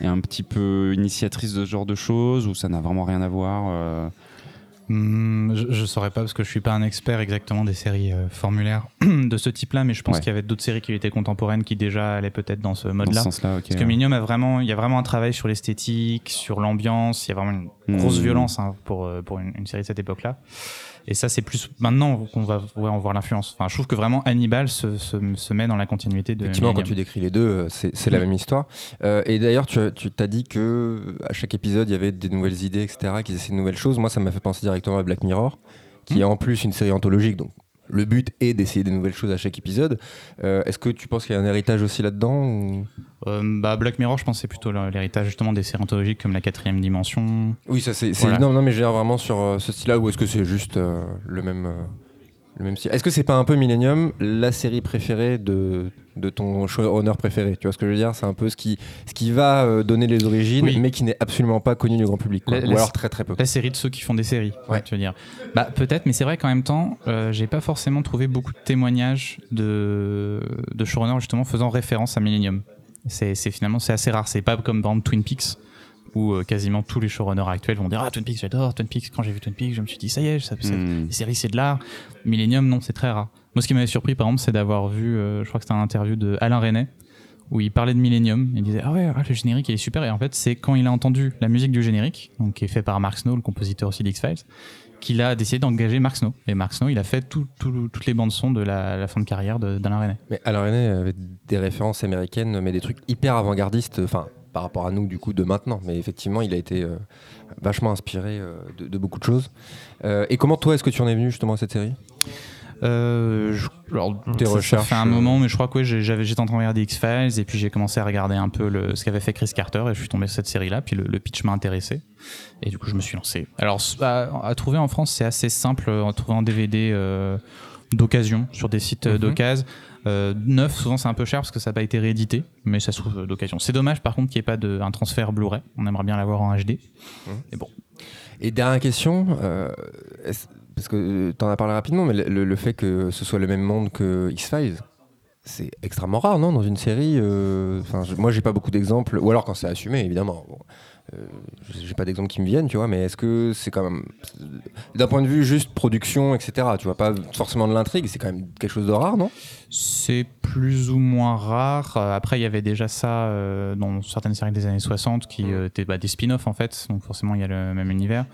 est un petit peu initiatrice de ce genre de choses, ou ça n'a vraiment rien à voir Hmm, je, je saurais pas parce que je suis pas un expert exactement des séries euh, formulaires [CLEARS THROAT] de ce type-là, mais je pense Ouais. qu'il y avait d'autres séries qui étaient contemporaines qui déjà allaient peut-être dans ce dans ce mode-là. Parce que ouais. Millennium a vraiment, il y a vraiment un travail sur l'esthétique, sur l'ambiance. Il y a vraiment une grosse Hmm. violence hein, pour euh, pour une, une série de cette époque-là. Et ça, c'est plus maintenant qu'on va en voir l'influence. Enfin, je trouve que vraiment Hannibal se, se, se met dans la continuité de. Effectivement, quand tu décris les deux, euh, c'est la même histoire. Euh, et d'ailleurs, tu, as- tu t'as dit que à chaque épisode, il y avait des nouvelles idées, etc., qu'ils essaient de nouvelles choses. Moi, ça m'a fait penser directement à Black Mirror, qui Mm. est en plus une série anthologique. Donc, le but est d'essayer des nouvelles choses à chaque épisode. Euh, Est-ce que tu penses qu'il y a un héritage aussi là-dedans ou- Euh, bah, Black Mirror, je pense, que c'est plutôt l'héritage justement des séries anthologiques comme La Quatrième Dimension. Oui, ça c'est. Voilà. Non, non, mais dire vraiment sur euh, ce style-là, ou est-ce que c'est juste le même. Le même style. Est-ce que c'est pas un peu Millennium, la série préférée de, de ton showrunner préféré? Tu vois ce que je veux dire? C'est un peu ce qui, ce qui va euh, donner les origines, Oui. mais qui n'est absolument pas connu du grand public. quoi. La- Ou la- alors très très peu. La série de ceux qui font des séries, Ouais. tu veux dire. Bah peut-être, mais c'est vrai qu'en même temps, euh, j'ai pas forcément trouvé beaucoup de témoignages de, de showrunners justement faisant référence à Millennium. C'est c'est finalement c'est assez rare. C'est pas comme dans Twin Peaks où euh, quasiment tous les showrunners actuels vont dire ah Twin Peaks j'adore Twin Peaks. Quand j'ai vu Twin Peaks, je me suis dit ça y est, ça, Hmm. les séries c'est de l'art. Millennium non, c'est très rare. Moi ce qui m'avait surpris par exemple, c'est d'avoir vu, euh, je crois que c'était un interview de Alain Resnais où il parlait de Millennium. Il disait ah ouais ah, le générique il est super et en fait c'est quand il a entendu la musique du générique, donc qui est fait par Mark Snow, le compositeur aussi d'X Files qu'il a décidé d'engager Mark Snow. Et Mark Snow, il a fait tout- tout- toutes les bandes son de la, fin de carrière d'Alain Resnais. Mais Alain René avait des références américaines, mais des trucs hyper avant-gardistes, enfin, par rapport à nous, du coup, de maintenant. Mais effectivement, il a été euh, vachement inspiré euh, de, de beaucoup de choses. Euh, et comment, toi, est-ce que tu en es venu justement à cette série? Euh, je- alors, Tes ça, ça recherches, fait un euh, moment, mais je crois que ouais, j'ai- j'avais, j'étais en train de regarder X-Files et puis j'ai commencé à regarder un peu le, ce qu'avait fait Chris Carter et je suis tombé sur cette série-là. Puis le, le pitch m'a intéressé et du coup je me suis lancé. Alors à, à trouver en France, c'est assez simple à trouver en DVD euh, d'occasion sur des sites euh, Mhm. d'occasion. Euh, neuf, souvent c'est un peu cher parce que ça n'a pas été réédité, mais ça se trouve euh, d'occasion. C'est dommage par contre qu'il n'y ait pas de, un transfert Blu-ray. On aimerait bien l'avoir en HD. Et bon, Et dernière question, euh, parce que tu en as parlé rapidement, mais le, le- le fait que ce soit le même monde que X-Files, c'est extrêmement rare, non Dans une série, euh, je- moi j'ai pas beaucoup d'exemples, ou alors quand c'est assumé, évidemment. Bon, euh, j'ai pas d'exemples qui me viennent, tu vois, mais est-ce que c'est quand même. D'un point de vue juste production, etc., tu vois, pas forcément de l'intrigue, c'est quand même quelque chose de rare, non? C'est plus ou moins rare. Euh, Après, il y avait déjà ça euh, dans certaines séries des années 60 qui euh, étaient bah, des spin-offs en fait, donc forcément il y a le même univers.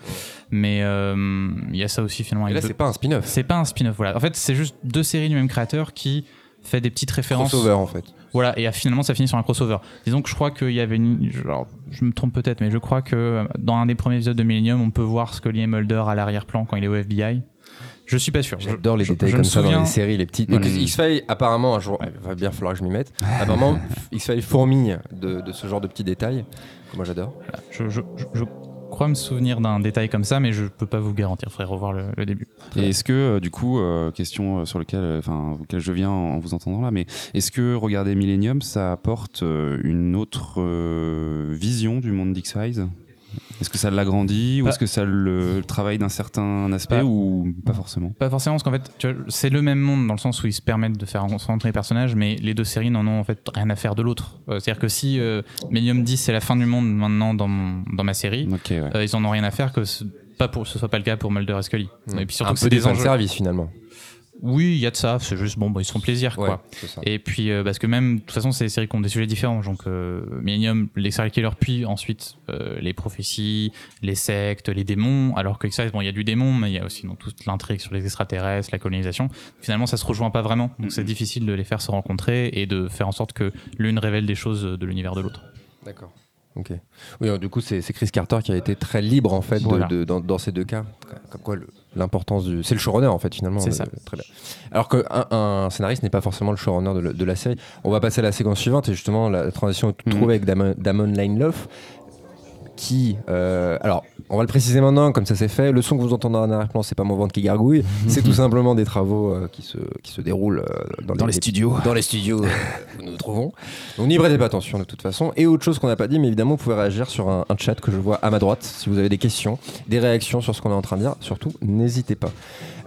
Mais il y a ça aussi finalement. Et là, c'est pas un spin-off. c'est pas un spin-off. Voilà. En fait, c'est juste deux séries du même créateur qui fait des petites références. Crossover, en fait. Voilà, et finalement ça finit sur un crossover. Disons que je crois qu'il y avait une. genre, je me trompe peut-être, mais je crois que euh, dans un des premiers épisodes de Millennium, on peut voir Scully et Mulder à l'arrière-plan quand il est au FBI. Je suis pas sûr. J'adore les je- détails je comme me ça dans les séries, les petites. Voilà. X-Files, apparemment, un jour, il va bien falloir que je m'y mette. apparemment, X-Files fourmille de, de ce genre de petits détails. que Moi, j'adore. Je crois me souvenir d'un détail comme ça, mais je peux pas vous garantir. Il faudrait revoir le, le début. Et est-ce que, euh, du coup, euh, question euh, sur laquelle, enfin, je viens en vous entendant là, mais est-ce que regarder Millennium, ça apporte une autre vision du monde d'X-Files? Est-ce que ça l'agrandit ou est-ce que ça le, le travaille d'un certain aspect ou pas forcément? Pas forcément, parce qu'en fait, c'est le même monde dans le sens où ils se permettent de faire rencontrer les personnages, mais les deux séries n'en ont en fait rien à faire de l'autre. Euh, C'est-à-dire que si euh, Millennium 10 c'est la fin du monde maintenant dans, mon- dans ma série, ouais. euh, ils en ont rien à faire que ce, pas pour, ce soit pas le cas pour Mulder et Scully. Et puis surtout un que peu c'est des des enjeux. service finalement. Oui, il y a de ça. C'est juste bon, bah, ils se font plaisir, quoi. Ouais. Et puis, euh, parce que même, de toute façon, c'est des séries qui ont des sujets différents. Donc, euh, Millennium, les serial killers, puis ensuite euh, les prophéties, les sectes, les démons. Alors que X-Files, bon, il y a du démon, mais il y a aussi donc, toute l'intrigue sur les extraterrestres, la colonisation. Finalement, ça se rejoint pas vraiment. Donc, c'est difficile de les faire se rencontrer et de faire en sorte que l'une révèle des choses de l'univers de l'autre. D'accord. Ok. Oui, alors, du coup, c'est Chris Carter qui a été très libre en fait de- Voilà. de- dans, dans ces deux cas. Comme quoi, le- l'importance du. C'est le showrunner en fait finalement. C'est le- ça. Très bien. Alors qu'un un scénariste n'est pas forcément le showrunner de, la série. On va passer à la séquence suivante et justement la transition est Mhm. trouvée avec Damon, Damon Lindelof qui, euh, alors, on va le préciser maintenant, comme ça c'est fait. Le son que vous entendez en arrière-plan, c'est pas mon ventre qui gargouille, [LAUGHS] c'est tout simplement des travaux euh, qui, se, qui se déroulent euh, dans, les, studios. Dans les studios où nous nous trouvons. Donc n'y prêtez pas attention de toute façon. Et autre chose qu'on n'a pas dit, mais évidemment, vous pouvez réagir sur un, un chat que je vois à ma droite. Si vous avez des questions, des réactions sur ce qu'on est en train de dire, surtout, n'hésitez pas.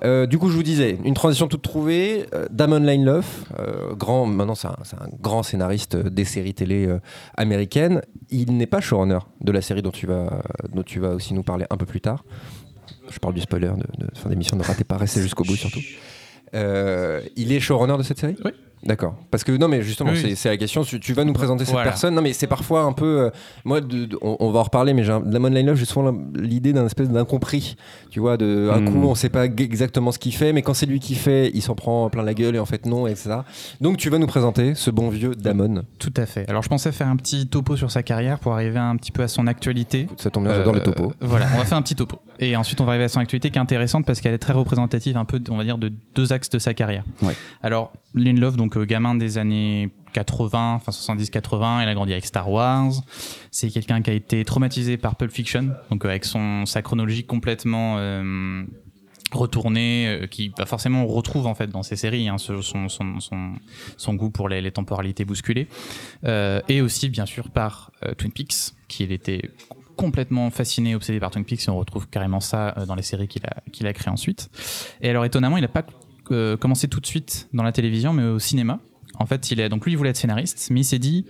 Euh, du coup, je vous disais, une transition toute trouvée. euh, Damon Lindelof, euh, grand, maintenant c'est un, grand scénariste euh, des séries télé américaines. Il n'est pas showrunner de la série dont tu vas, dont tu vas aussi nous parler un peu plus tard. Je parle du spoiler de, de fin d'émission, ne ratez pas, restez jusqu'au bout surtout. Il est showrunner de cette série? Oui. D'accord. Parce que non, mais justement, Oui. c'est- c'est la question. Tu, tu vas nous présenter cette Voilà. personne. Non, mais c'est parfois un peu. euh, moi, de- de- on, on va en reparler, mais Damon Lindelof, j'ai souvent l'idée d'un espèce d'incompris. Tu vois, de un Hmm. coup, on sait pas exactement ce qu'il fait, mais quand c'est lui qui fait, il s'en prend plein la gueule et en fait non, et ça. Donc, tu vas nous présenter ce bon vieux Damon. Tout à fait. Alors je pensais faire un petit topo sur sa carrière pour arriver un petit peu à son actualité. Écoute, Ça tombe bien, j'adore Euh, les topos. Voilà, on va faire un petit topo. Et ensuite, on va arriver à son actualité qui est intéressante parce qu'elle est très représentative, un peu, on va dire, de deux axes de sa carrière. Ouais. Alors, Lindelof, donc euh, gamin des années 80, enfin 70-80, il a grandi avec Star Wars. C'est quelqu'un qui a été traumatisé par Pulp Fiction, donc euh, avec son sa chronologie complètement euh, retournée, qui bah, forcément on retrouve en fait dans ses séries hein, son, goût pour les, temporalités bousculées, et aussi bien sûr par Twin Peaks, qui il était complètement fasciné, obsédé par Twin Peaks, et on retrouve carrément ça dans les séries qu'il a, qu'il a créées ensuite. Et alors étonnamment, il n'a pas euh, commencé tout de suite dans la télévision, mais au cinéma. En fait, il est donc lui, il voulait être scénariste, mais il s'est dit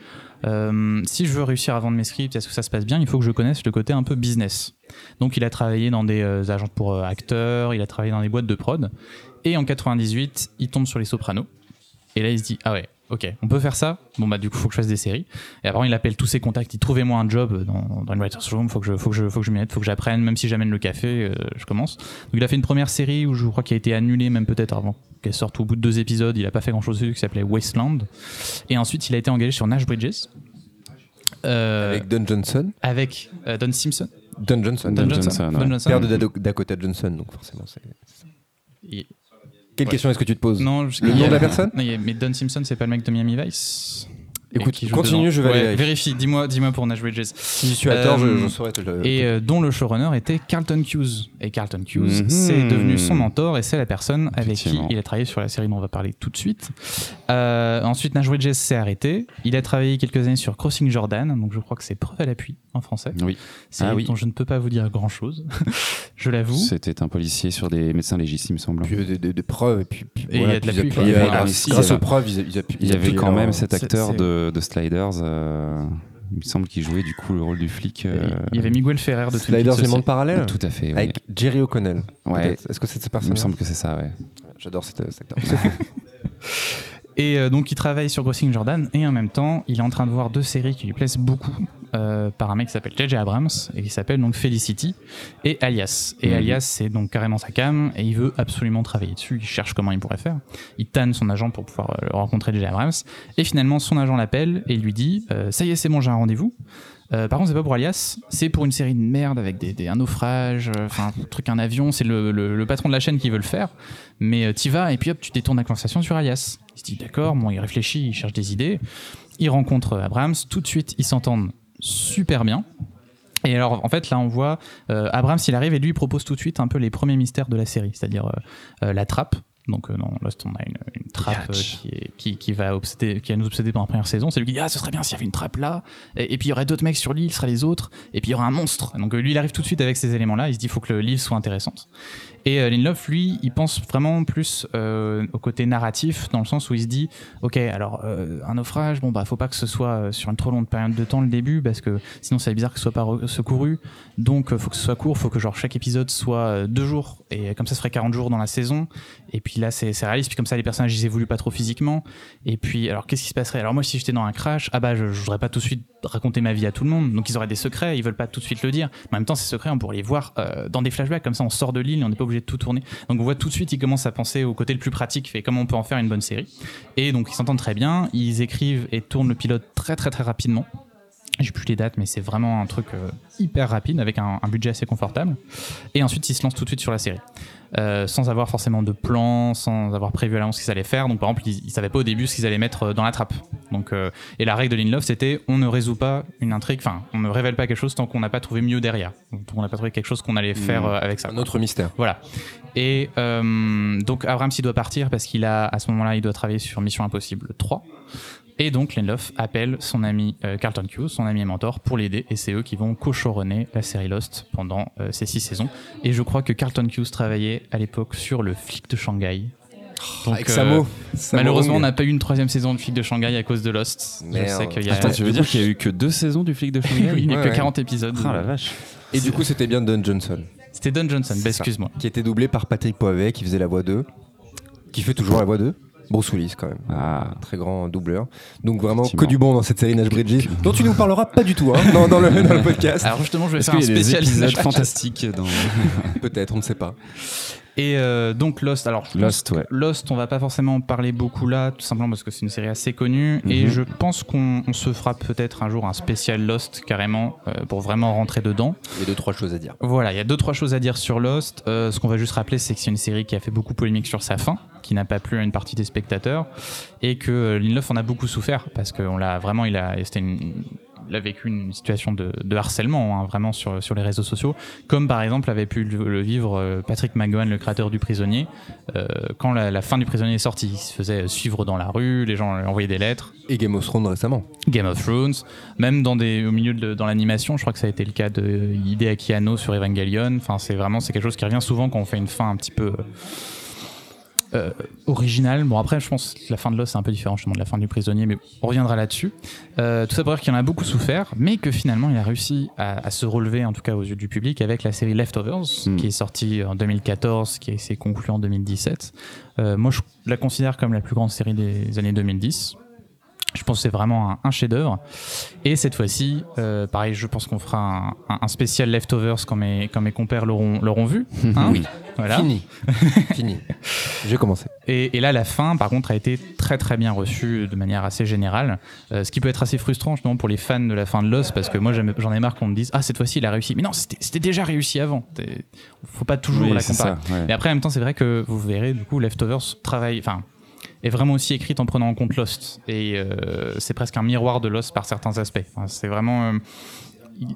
euh, si je veux réussir à vendre mes scripts, est-ce que ça se passe bien Il faut que je connaisse le côté un peu business. Donc, il a travaillé dans des euh, agences pour euh, acteurs, il a travaillé dans des boîtes de prod, et en 98, il tombe sur Les Sopranos. Et là, il se dit ah ouais, ok, on peut faire ça. Bon bah du coup, faut que je fasse des séries. Et après, il appelle tous ses contacts. Il trouvez-moi un job dans, dans une writers room. Faut que je, faut que je, faut que je m'y mette, faut que j'apprenne. Même si j'amène le café, euh, je commence. Donc il a fait une première série où je crois qu'il a été annulé même peut-être avant qu'elle sorte au bout de deux épisodes. Il a pas fait grand chose dessus qui s'appelait Wasteland. Et ensuite, il a été engagé sur Nash Bridges. Euh, Avec Don Johnson. avec euh, Don Simpson. Don Johnson. Don Don Johnson, Johnson. Don Johnson. Père de Dakota Johnson, donc forcément. c'est- Quelle Ouais. question est-ce que tu te poses? Non, je- Le il y nom a- de la personne? Non, a- Mais Don Simpson, c'est pas le mec de Miami Vice. Écoute, qui joue continue, dedans. je vais aller Ouais, vérifier. Vérifie, dis-moi, dis-moi pour Nash Bridges. Si je suis à tort, je, Euh, je saurais te le. et euh, dont le showrunner était Carlton Hughes. Et Carlton Hughes, Mhm. c'est devenu son mentor et c'est la personne avec qui il a travaillé sur la série dont on va parler tout de suite. Euh, ensuite, Nash Bridges s'est arrêté. Il a travaillé quelques années sur Crossing Jordan, donc je crois que c'est preuve à l'appui en français. Oui. C'est Ah oui. dont je ne peux pas vous dire grand-chose, [LAUGHS] je l'avoue. C'était un policier sur des médecins légistes, il me semble. puis, des, des- des preuves et puis, puis Et il y voilà, a de la Il grâce- aux preuves Il y avait quand même cet acteur c'est- de, de Sliders, euh, il me semble qu'il jouait du coup le rôle du flic. euh, Il y avait Miguel Ferrer de Sliders les mondes parallèles Tout à fait. oui. avec Jerry O'Connell. Ouais. Est-ce que c'est cette Il me personne semble que c'est ça, ouais. J'adore cet acteur. [LAUGHS] Et euh, donc il travaille sur Crossing Jordan et en même temps il est en train de voir deux séries qui lui plaisent beaucoup euh, par un mec qui s'appelle JJ Abrams et qui s'appelle donc Felicity et Alias. Et Mhm. Alias c'est donc carrément sa cam et il veut absolument travailler dessus, il cherche comment il pourrait faire. Il tanne son agent pour pouvoir euh, rencontrer JJ Abrams et finalement son agent l'appelle et il lui dit ça y est c'est bon j'ai un rendez-vous. Euh, par contre, c'est pas pour Alias, c'est pour une série de merde avec des, des- un naufrage, euh, enfin un truc, un avion. C'est le, le- le patron de la chaîne qui veut le faire, mais euh, t'y vas et puis hop, tu détournes la conversation sur Alias. Il se dit d'accord, bon, il réfléchit, il cherche des idées. Il rencontre Abrams, tout de suite, ils s'entendent super bien. Et alors, en fait, là, on voit euh, Abrams, il arrive et lui il propose tout de suite un peu les premiers mystères de la série, c'est-à-dire euh, euh, la trappe. Donc, euh, dans Lost, on a une, une trappe euh, qui, est- qui, qui va obséder, qui va nous obséder pendant la première saison. C'est lui qui dit Ah, ce serait bien s'il y avait une trappe là. Et, et puis, il y aurait d'autres mecs sur l'île, ce seraient les autres. Et puis, il y aura un monstre. Donc, lui, il arrive tout de suite avec ces éléments-là. Il se dit Il faut que le livre soit intéressante. Et euh, Lindelof, lui, il pense vraiment plus euh, au côté narratif, dans le sens où il se dit Ok, alors, euh, un naufrage, bon, bah, faut pas que ce soit euh, sur une trop longue période de temps le début, parce que sinon, c'est bizarre que ce soit pas secouru. Donc, faut que ce soit court, faut que genre chaque épisode soit deux jours, et comme ça, ça ferait 40 jours dans la saison. Et puis là, c'est réaliste, puis comme ça, les personnages, ils évoluent pas trop physiquement. Et puis, alors, qu'est-ce qui se passerait? Alors, moi, si j'étais dans un crash, ah bah, je, je voudrais pas tout de suite raconter ma vie à tout le monde. Donc, ils auraient des secrets, ils veulent pas tout de suite le dire. Mais en même temps, ces secrets, on pourrait les voir dans des flashbacks, comme ça, on sort de l'île, on n'est pas obligé de tout tourner. Donc, on voit tout de suite, ils commencent à penser au côté le plus pratique, fait comment on peut en faire une bonne série. Et donc, ils s'entendent très bien, ils écrivent et tournent le pilote très, très, très rapidement. J'ai plus les dates, mais c'est vraiment un truc euh, hyper rapide avec un, un budget assez confortable. Et ensuite, ils se lancent tout de suite sur la série. Euh, sans avoir forcément de plan, sans avoir prévu à l'avance ce qu'ils allaient faire. Donc, par exemple, ils, ils savaient pas au début ce qu'ils allaient mettre euh, dans la trappe. Donc, euh, et la règle de Lindelof, c'était on ne résout pas une intrigue, enfin, on ne révèle pas quelque chose tant qu'on n'a pas trouvé mieux derrière. Donc, on n'a pas trouvé quelque chose qu'on allait faire euh, avec ça. Un autre mystère. Voilà. Et donc Abrams il doit partir parce qu'il a à ce moment-là il doit travailler sur Mission Impossible 3. Et donc Lindelof appelle son ami euh, Carlton Hughes, son ami et mentor, pour l'aider. Et c'est eux qui vont co-showrunner la série Lost pendant euh, ces six saisons. Et je crois que Carlton Hughes travaillait à l'époque sur le flic de Shanghai. Donc, Avec euh, Samo. Samo Malheureusement, on n'a pas eu une troisième saison de flic de Shanghai à cause de Lost. Je Merde. sais qu'il y a, Attends, tu veux dire qu'il y a eu que deux saisons du flic de Shanghai [LAUGHS] Oui, il n'y a Ouais, que ouais. 40 épisodes. Ah la vache. Et du coup, c'était bien Don Johnson, C'était Don Johnson, bah, excuse-moi. qui était doublé par Patrick Poivet, qui faisait la voix 2, qui fait toujours la voix 2. Bruce Willis quand même. Ah. Très grand doubleur. Donc vraiment que du bon dans cette série Nash Bridges, dont tu nous parleras pas du tout hein, dans, dans le, dans le podcast. Alors justement, je vais faire un spécial épisodes Nash fantastiques dans Peut-être, on ne sait pas. Et euh, donc Lost, alors je pense Lost, ouais. Lost, on va pas forcément en parler beaucoup là, tout simplement parce que c'est une série assez connue. Et Mhm. je pense qu'on on se fera peut-être un jour un spécial Lost carrément euh, pour vraiment rentrer dedans. Il y a deux, trois choses à dire. Voilà, il y a deux trois choses à dire sur Lost. Euh, ce qu'on va juste rappeler, c'est que c'est une série qui a fait beaucoup polémique sur sa fin, qui n'a pas plu à une partie des spectateurs, et que Lindelof en a beaucoup souffert parce qu'on l'a vraiment, il a, c'était une- il a vécu une situation de, de harcèlement hein, vraiment sur, sur les réseaux sociaux, comme par exemple avait pu le, le vivre euh, Patrick McGowan, le créateur du Prisonnier, euh, quand la, la fin du Prisonnier est sortie. Il se faisait suivre dans la rue, les gens lui envoyaient des lettres. Et Game of Thrones récemment. Game of Thrones, même dans des, au milieu de dans l'animation, je crois que ça a été le cas de Hideaki Anno sur Evangelion. Enfin, c'est vraiment c'est quelque chose qui revient souvent quand on fait une fin un petit peu euh, originale. Bon après, je pense que la fin de Lost c'est un peu différent justement de la fin du prisonnier, mais on reviendra là-dessus. Euh, tout ça pour dire qu'il en a beaucoup souffert, mais que finalement il a réussi à, à se relever, en tout cas aux yeux du public, avec la série Leftovers, Mm. qui est sortie en 2014, qui s'est conclue en 2017. Euh, moi, je la considère comme la plus grande série des années 2010. Je pense que c'est vraiment un, un chef-d'œuvre. Et cette fois-ci, euh, pareil, je pense qu'on fera un, un- un spécial Leftovers quand mes, quand mes compères l'auront vu. hein. Oui. Voilà. Fini. [LAUGHS] Fini. J'ai commencé. Et, et là, la fin, par contre, a été très très bien reçue de manière assez générale. Euh, ce qui peut être assez frustrant justement pour les fans de la fin de Lost, parce que moi j'en ai marre qu'on me dise Ah, cette fois-ci il a réussi. Mais non, c'était déjà réussi avant. T'es- Faut pas toujours Oui, la comparer. ça, ouais. Mais après, en même temps, c'est vrai que vous verrez, du coup, Leftovers travaille, enfin, est vraiment aussi écrite en prenant en compte Lost. Et euh, c'est presque un miroir de Lost par certains aspects. Enfin, c'est vraiment. euh, il,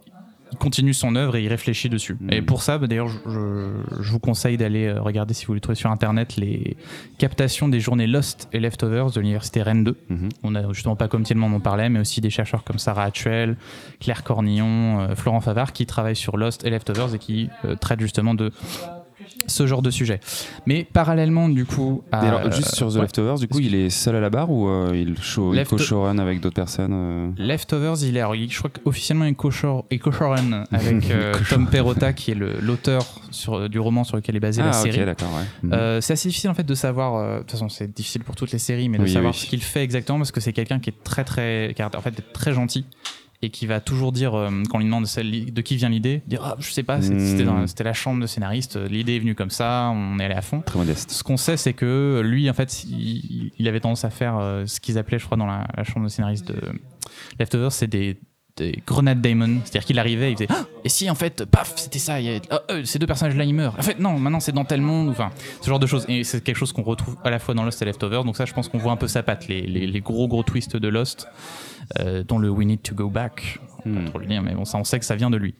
continue son œuvre et il réfléchit dessus. Mm. Et pour ça, bah, d'ailleurs, je, je- je vous conseille d'aller euh, regarder, si vous le trouvez sur internet, les captations des journées Lost et Leftovers de l'université Rennes 2. Mhm. On a justement pas comme Tillman en parlait, mais aussi des chercheurs comme Sarah Hatchell, Claire Cornillon, euh, Florent Favard qui travaillent sur Lost et Leftovers et qui euh, traitent justement de ce genre de sujet. Mais parallèlement, du coup, à, alors, juste sur The ouais. Leftovers, du coup, il est seul à la barre ou euh, il, show, il co-showrun avec d'autres personnes euh Leftovers, il est, alors, il- je crois qu'officiellement il est co-showrun avec [LAUGHS] euh, Tom Perrotta qui est l'auteur du roman sur lequel est basée Ah, la série. ok, d'accord, ouais. Euh, c'est assez difficile en fait de savoir. euh, De toute façon, c'est difficile pour toutes les séries, mais de Oui, savoir oui. ce qu'il fait exactement parce que c'est quelqu'un qui est très très, qui a en fait très gentil et qui va toujours dire euh, quand on lui demande de qui vient l'idée, dire ah je sais pas, c'est- c'était la chambre de scénariste, euh, l'idée est venue comme ça, on est allé à fond. Très modeste. Ce qu'on sait, c'est que lui, en fait, il, il avait tendance à faire euh, ce qu'ils appelaient, je crois, dans la, la chambre de scénariste de Leftovers, c'est des, des grenades Damon. C'est-à-dire qu'il arrivait, il faisait Ah Et si, en fait, paf, c'était ça, il y a- ah, euh, ces deux personnages-là, ils meurent. En fait, non, maintenant, c'est dans tel monde. Enfin, ce genre de choses. Et c'est quelque chose qu'on retrouve à la fois dans Lost et Leftovers. Donc, ça, je pense qu'on voit un peu sa patte, les, les, les gros, gros twists de Lost, euh, dont le We Need to Go Back. On Hmm. pas trop le dire, mais bon, ça, on sait que ça vient de lui.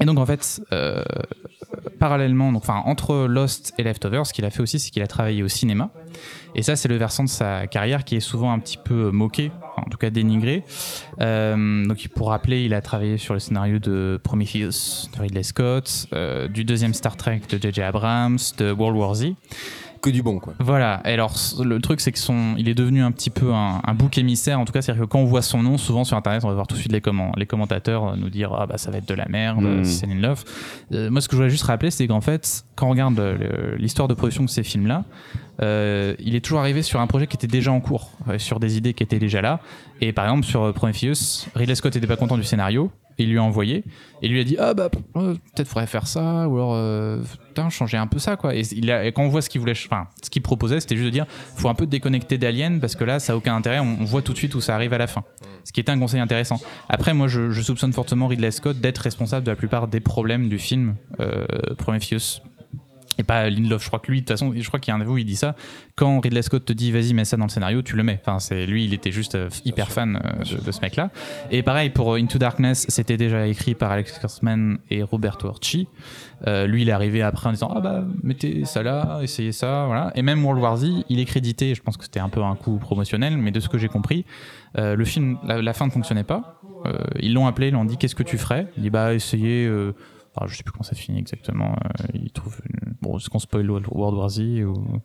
Et donc en fait, euh, parallèlement, enfin entre Lost et Leftovers, ce qu'il a fait aussi, c'est qu'il a travaillé au cinéma. Et ça, c'est le versant de sa carrière qui est souvent un petit peu moqué, en tout cas dénigré. Euh, donc pour rappeler, il a travaillé sur le scénario de Prometheus de Ridley Scott, euh, du deuxième Star Trek de J.J. Abrams, de World War Z. Que du bon, quoi. Voilà. Et alors, le truc, c'est que son, il est devenu un petit peu un, un bouc émissaire. En tout cas, c'est-à-dire que quand on voit son nom, souvent sur Internet, on va voir tout de suite les, comment, les commentateurs euh, nous dire ah bah ça va être de la merde, Mm. c'est une love. Euh, moi, ce que je voulais juste rappeler, c'est qu'en fait, quand on regarde euh, l'histoire de production de ces films-là, euh, il est toujours arrivé sur un projet qui était déjà en cours, euh, sur des idées qui étaient déjà là. Et par exemple, sur euh, Prometheus, Ridley Scott était pas content du scénario. Il lui a envoyé. Et lui a dit ah bah euh, peut-être faudrait faire ça ou alors euh, changer un peu ça quoi. Et, quand on voit ce qu'il voulait enfin ce qu'il proposait c'était juste de dire faut un peu déconnecter d'Alien parce que là ça a aucun intérêt on, voit tout de suite où ça arrive à la fin. Ce qui était un conseil intéressant. Après moi je, je soupçonne fortement Ridley Scott d'être responsable de la plupart des problèmes du film euh, Prometheus et pas Lindelof. Je crois que lui, de toute façon, je crois qu'il y a un vous, il dit ça. Quand Ridley Scott te dit vas-y, mets ça dans le scénario, tu le mets. Enfin, c'est lui, il était juste euh, hyper fan euh, de, de ce mec-là. Et pareil pour euh, Into Darkness, c'était déjà écrit par Alex Kurtzman et Roberto Orci. Euh, lui, il est arrivé après en disant ah bah mettez ça là, essayez ça, voilà. Et même World War Z, il est crédité. Je pense que c'était un peu un coup promotionnel, mais de ce que j'ai compris, euh, le film, la, la fin ne fonctionnait pas. Euh, ils l'ont appelé, ils l'ont dit qu'est-ce que tu ferais? Il dit bah essayez. euh, alors, je sais plus comment ça finit exactement. euh, il trouve une... bon, est-ce qu'on spoil World War Z ou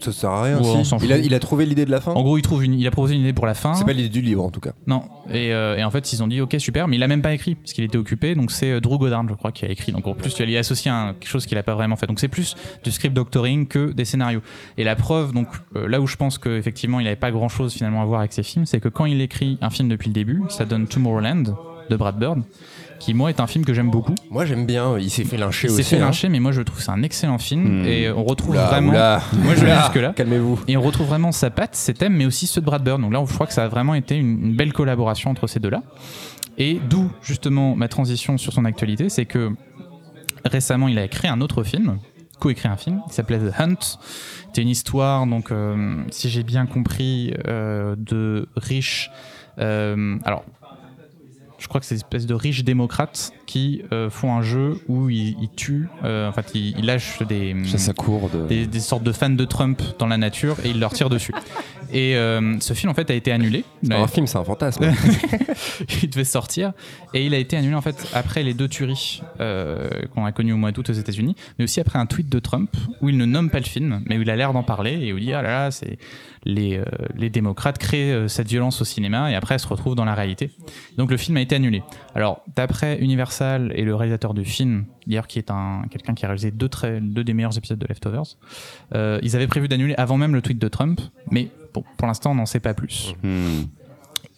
Ça sert à rien. Si. il, a, il a trouvé l'idée de la fin En gros, il trouve une, il a proposé une idée pour la fin. C'est pas l'idée du livre en tout cas. Non. Et, euh, et en fait, ils ont dit ok super, mais il a même pas écrit parce qu'il était occupé. Donc c'est euh, Drew Goddard, je crois, qui a écrit. Donc en plus, tu as y associé un, quelque chose qu'il a pas vraiment fait. Donc c'est plus du script doctoring que des scénarios. Et la preuve, donc euh, là où je pense qu'effectivement, il avait pas grand chose finalement à voir avec ses films, c'est que quand il écrit un film depuis le début, ça donne Tomorrowland de Brad Bird, qui moi est un film que j'aime beaucoup. Moi j'aime bien, il s'est fait lyncher Il aussi. s'est fait hein. lyncher, mais moi je trouve que c'est un excellent film Hmm. et on retrouve Oula, vraiment. oula. Moi je jusque là. Calmez-vous. Et on retrouve vraiment sa patte, ses thèmes, mais aussi ceux de Brad Bird. Donc là, je crois que ça a vraiment été une, une belle collaboration entre ces deux-là. Et d'où justement ma transition sur son actualité, c'est que récemment, il a écrit un autre film, co-écrit un film, qui s'appelait The Hunt. C'était une histoire, donc, euh, si j'ai bien compris, euh, de riches. euh, alors, je crois que c'est une espèce de riches démocrates qui euh, font un jeu où ils, ils tuent, euh, en fait, ils, ils lâchent des, des, des sortes de fans de Trump dans la nature et il leur tire dessus. Et euh, ce film en fait a été annulé. C'est pas un film, c'est un fantasme. [LAUGHS] il devait sortir et il a été annulé en fait après les deux tueries euh, qu'on a connues au mois d'août aux États-Unis, mais aussi après un tweet de Trump où il ne nomme pas le film, mais où il a l'air d'en parler et où il dit ah là là c'est les euh, les démocrates créent cette violence au cinéma et après elle se retrouve dans la réalité. Donc le film a été annulé. Alors d'après Universal et le réalisateur du film, d'ailleurs qui est un quelqu'un qui a réalisé deux très deux des meilleurs épisodes de Leftovers, ils avaient prévu d'annuler avant même le tweet de Trump, mais bon pour l'instant on n'en sait pas plus. Hmm.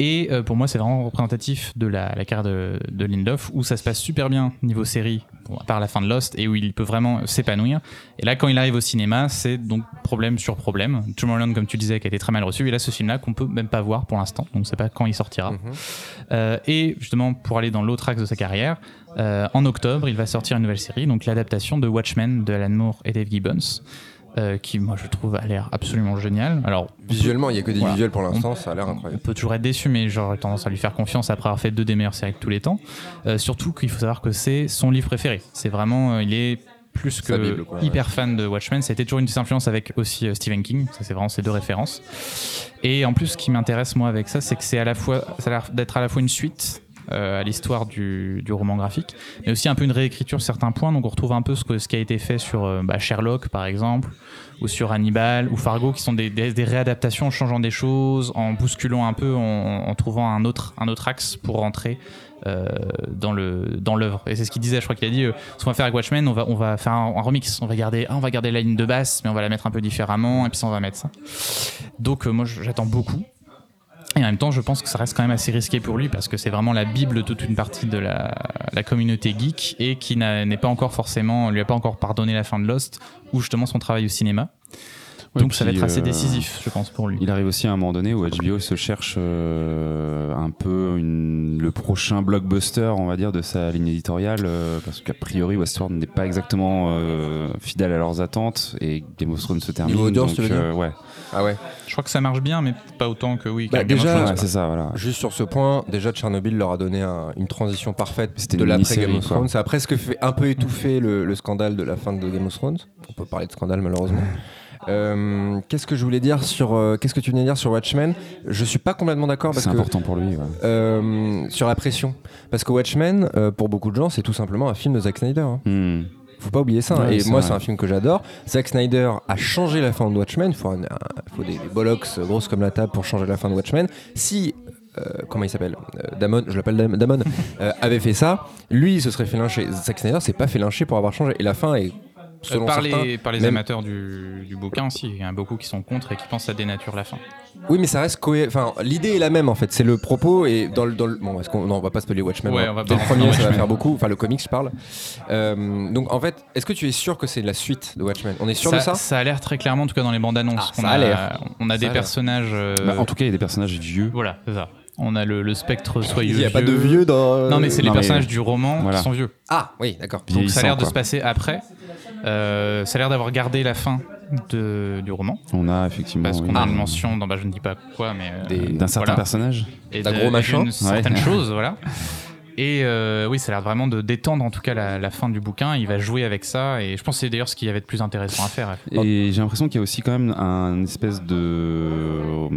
Et euh, pour moi, c'est vraiment représentatif de la, la carrière de, de Lindelof, où ça se passe super bien niveau série, bon, à part la fin de Lost, et où il peut vraiment s'épanouir. Et là, quand il arrive au cinéma, c'est donc problème sur problème. Tomorrowland, comme tu disais, qui a été très mal reçu, et là, ce film-là qu'on peut même pas voir pour l'instant, donc on sait pas quand il sortira. Mhm. Euh, et justement, pour aller dans l'autre axe de sa carrière, euh, en octobre, il va sortir une nouvelle série, donc l'adaptation de Watchmen de Alan Moore et Dave Gibbons, euh, qui, moi, je trouve, a l'air absolument génial. Alors, Visuellement, il y a que des Voilà. visuels pour l'instant, ça a l'air on incroyable. peut toujours être déçu, mais j'aurais tendance à lui faire confiance après avoir fait deux des meilleures séries de tous les temps. Euh, surtout qu'il faut savoir que c'est son livre préféré. C'est vraiment, euh, il est plus que Sa Bible, quoi, hyper fan de Watchmen. Ça a été toujours une influences avec aussi euh, Stephen King. Ça, c'est vraiment ces deux références. Et en plus, ce qui m'intéresse moi avec ça, c'est que c'est à la fois, ça a l'air d'être à la fois une suite à l'histoire du, roman graphique, mais aussi un peu une réécriture sur certains points. Donc on retrouve un peu ce, qui a été fait sur euh, bah, Sherlock, par exemple, ou sur Hannibal, ou Fargo, qui sont des, réadaptations en changeant des choses, en bousculant un peu, en, trouvant un autre, axe pour rentrer. euh, dans l'œuvre et c'est ce qu'il disait je crois qu'il a dit euh, ce qu'on va faire avec Watchmen on va faire un, un remix on va garder on va garder la ligne de basse mais on va la mettre un peu différemment et puis ça, on va mettre ça donc euh, moi j'attends beaucoup et en même temps, je pense que ça reste quand même assez risqué pour lui parce que c'est vraiment la bible de toute une partie de la, communauté geek et qui n'est pas encore forcément, lui a pas encore pardonné la fin de Lost ou justement son travail au cinéma. Ouais, Donc ça va être assez euh, décisif, je pense, pour lui. Il arrive aussi à un moment donné où HBO se cherche euh, un peu une- le prochain blockbuster, on va dire, de sa ligne éditoriale, euh, parce qu'a priori Westworld n'est pas exactement euh, fidèle à leurs attentes et Game of Thrones se termine. Niveau audience, donc, tu veux dire ouais, Ah ouais. Je crois que ça marche bien, mais pas autant que oui. Bah, déjà, Thrones, Ouais, c'est ça, voilà. Juste sur ce point, déjà Tchernobyl leur a donné un- une transition parfaite C'était de l'après Game of quoi. Thrones. Ça a presque fait un peu étouffer le, le scandale de la fin de Game of Thrones. On peut parler de scandale malheureusement. Euh, qu'est-ce que je voulais dire sur euh, qu'est-ce que tu venais dire sur Watchmen? Je suis pas complètement d'accord parce C'est que important pour lui. ouais. euh, sur la pression parce que Watchmen pour beaucoup de gens c'est tout simplement un film de Zack Snyder. hein. Hmm. Faut pas oublier ça. hein. Et c'est moi, vrai. c'est un film que j'adore. Zack Snyder a changé la fin de Watchmen. Il faut, un- un- faut des, des bollocks grosses comme la table pour changer la fin de Watchmen. Si, euh, comment il s'appelle? Euh, Damon, je l'appelle Dam- Damon, [LAUGHS] euh, avait fait ça, lui, il se serait fait lyncher. Zack Snyder s'est pas fait lyncher pour avoir changé. Et la fin est, selon par, certains. les, par les même- amateurs du, du bouquin aussi, il y en a beaucoup qui sont contre et qui pensent que ça dénature la fin. Oui, mais ça reste cohérent. Enfin, l'idée est la même en fait. C'est le propos et dans le, dans le- bon, est-ce qu'on non, on va pas spoiler Watchmen. Ouais, hein. on va Dès le premier, ça va faire beaucoup. Enfin, le comics, je parle. Euh, donc, en fait, est-ce que tu es sûr que c'est la suite de Watchmen? On est sûr ça, de ça a l'air très clairement, en tout cas dans les bandes annonces. Ah, on ça a l'air. On a Ça des a personnages. euh, Bah, en tout cas, il y a des personnages vieux. Voilà, c'est ça. On a le, le spectre soyeux. Il n'y a pas de vieux dans. Non, mais c'est les Non, mais- personnages du roman Voilà. qui sont vieux. Ah, oui, d'accord. Donc ça a l'air de se passer après. Euh, ça a l'air d'avoir gardé la fin de, du roman. On a effectivement Parce qu'on une- a une mention dans, bah, je ne dis pas quoi, mais. euh, d'un certain personnage. Et d'un gros machin. d'une certaine Ouais. chose, voilà. [LAUGHS] Et euh, oui, ça a l'air vraiment de détendre en tout cas la, la fin du bouquin. Il va jouer avec ça et je pense que c'est d'ailleurs ce qu'il y avait de plus intéressant à faire. Et j'ai l'impression qu'il y a aussi quand même un espèce de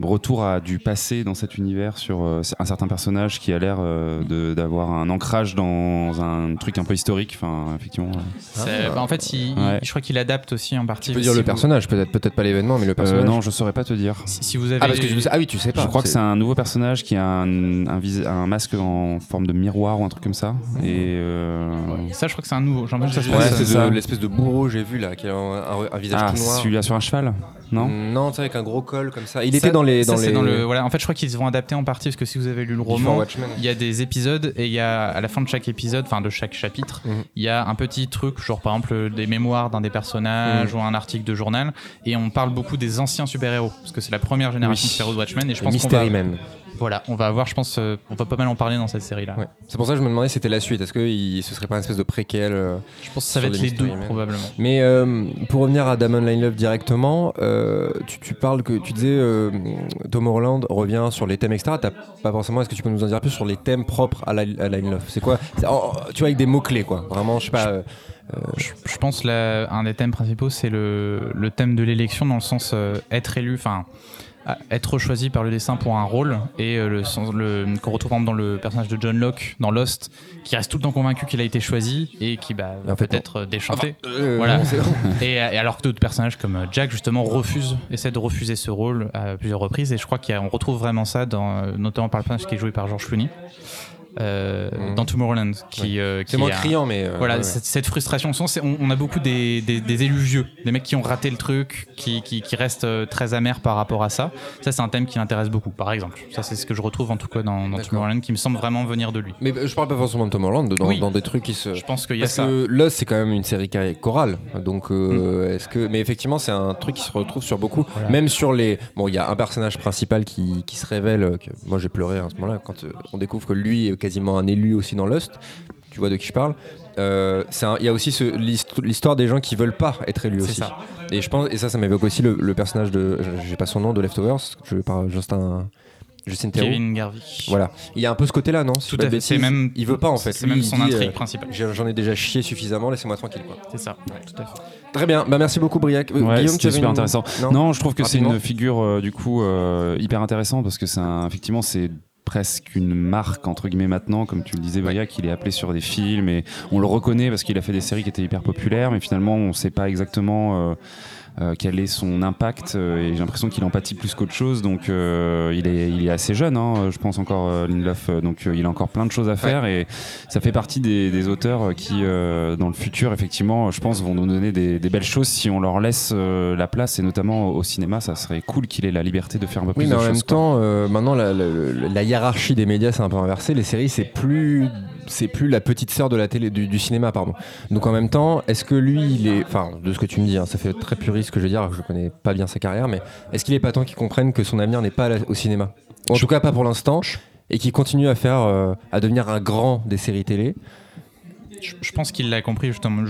retour à du passé dans cet univers sur euh, un certain personnage qui a l'air euh, d'avoir un ancrage dans un truc un peu historique. Enfin, effectivement. C'est- bah, en fait, il- il- Ouais. je crois qu'il adapte aussi en partie. Tu peux dire Si le vous- personnage, peut-être peut-être pas l'événement, mais le Euh, personnage. non, je saurais pas te dire. Si, si vous avez. Ah, parce que tu- ah oui, tu sais pas. Je crois que c'est un nouveau personnage qui a un, un, vis- un masque en forme de miroir ou un truc comme ça. Et euh, Ça, je crois que c'est un nouveau. J'en ça, c'est l'espèce de- l'espèce de bourreau, j'ai vu là, qui a un, un- un visage ah, tout noir. celui-là sur un cheval, non Non, tu sais, avec un gros col comme ça. Il Ça- était dans les. ça, Dans c'est les... dans le. Voilà. En fait, je crois qu'ils vont adapter en partie parce que si vous avez lu le roman, il y a des épisodes et il y a à la fin de chaque épisode, enfin de chaque chapitre, Mhm. il y a un petit truc, genre par exemple des mémoires d'un des personnages ou un article de journal, et on parle beaucoup des anciens super-héros parce que c'est la première génération Oui. de super-héros de Watchmen et je pense qu'on va, Man. Voilà, on va avoir, je pense, euh, on va pas mal en parler dans cette série-là. Ouais. C'est pour ça que je me demandais si c'était la suite. Est-ce que il- ce serait pas une espèce de préquel euh, Je pense que ça va Sur être les les deux probablement. Mais euh, pour revenir à Damon Linelove directement, euh, tu, tu parles que tu disais euh, Tom Holland revient sur les thèmes extra. T'as pas forcément. Est-ce que tu peux nous en dire plus sur les thèmes propres à, la, à Linelove C'est quoi? C'est- Tu vois avec des mots clés quoi. Vraiment, je sais pas. euh, Je, je pense là, un des thèmes principaux, c'est le, le thème de l'élection dans le sens euh, être élu, enfin être choisi par le dessin pour un rôle et euh, le sens le qu'on retrouve par exemple dans le personnage de John Locke dans Lost qui reste tout le temps convaincu qu'il a été choisi et qui bah, Et en fait, peut être euh, déchanté. euh, Voilà. non, [LAUGHS] c'est- et, et alors que d'autres personnages comme Jack justement refusent essaient de refuser ce rôle à plusieurs reprises et je crois qu'on retrouve vraiment ça dans euh, notamment par le personnage qui est joué par George Clooney euh, Mhm. dans Tomorrowland qui, euh, c'est qui moins a- criant, mais. euh, voilà, ouais, ouais. cette, cette frustration. C'est- on, on a beaucoup des, des- des élus vieux, des mecs qui ont raté le truc, qui, qui, qui restent euh, très amers par rapport à ça. Ça, c'est un thème qui m'intéresse beaucoup, par exemple. Ça, c'est ce que je retrouve en tout cas dans. Tomorrowland, qui me semble vraiment venir de lui. Mais euh, je parle pas forcément de Tom Holland, dans, Oui. dans des trucs qui se. Je pense qu'il y a Parce ça. que Lost, c'est quand même une série chorale. Donc, Mm. euh, est-ce que. Mais effectivement, c'est un truc qui se retrouve sur beaucoup. Voilà. Même sur les. Bon, il y a un personnage principal qui, qui se révèle. euh, Que... Moi, j'ai pleuré à ce moment-là quand euh, on découvre que lui quasiment un élu aussi dans Lost. Tu vois de qui je parle. Euh, un- Il y a aussi l'histoire des gens qui veulent pas être élus aussi. ça. Et je pense, et ça, ça m'évoque aussi le, le personnage de, j'ai pas son nom, de Leftovers, je parle Justin, Justin Theroux. Kevin Garvey. Voilà. Il y a un peu ce côté-là, non Si Tout à fait. C'est même. Il veut pas en fait. C'est même son dit, intrigue euh, principale. J'en ai déjà chié suffisamment, laissez-moi tranquille. Quoi. C'est ça. Tout à fait. Très bien, bah merci beaucoup Briac. Euh, Ouais, Guillaume, tu super une- intéressant. Non, Non, je trouve que c'est une figure euh, du coup euh, hyper intéressante parce que c'est un- effectivement c'est presque une marque entre guillemets maintenant. Comme tu le disais Briac il est appelé sur des films et on le reconnaît parce qu'il a fait des séries qui étaient hyper populaires mais finalement on sait pas exactement euh, quel est son impact euh, et j'ai l'impression qu'il empathie plus qu'autre chose donc euh, il, est, il est assez jeune hein, je pense encore euh, Lindelof euh, donc euh, il a encore plein de choses à faire et ça fait partie des, des auteurs qui euh, dans le futur effectivement je pense vont nous donner des, des belles choses si on leur laisse euh, la place et notamment au cinéma ça serait cool qu'il ait la liberté de faire un peu Oui, plus mais de en choses même quoi. temps, euh, maintenant la, la- la- la hiérarchie des médias s'est un peu inversée. Les séries, c'est plus, c'est plus la petite sœur de la télé, du, du cinéma, pardon. Donc en même temps, est-ce que lui, il est, enfin, de ce que tu me dis, hein, ça fait très puriste ce que je veux dire, alors que je connais pas bien sa carrière, mais est-ce qu'il est pas temps qu'il comprenne que son avenir n'est pas la- au cinéma, ou en tout cas pas pour l'instant, et qu'il continue à faire, euh, à devenir un grand des séries télé. Je, je pense qu'il l'a compris justement.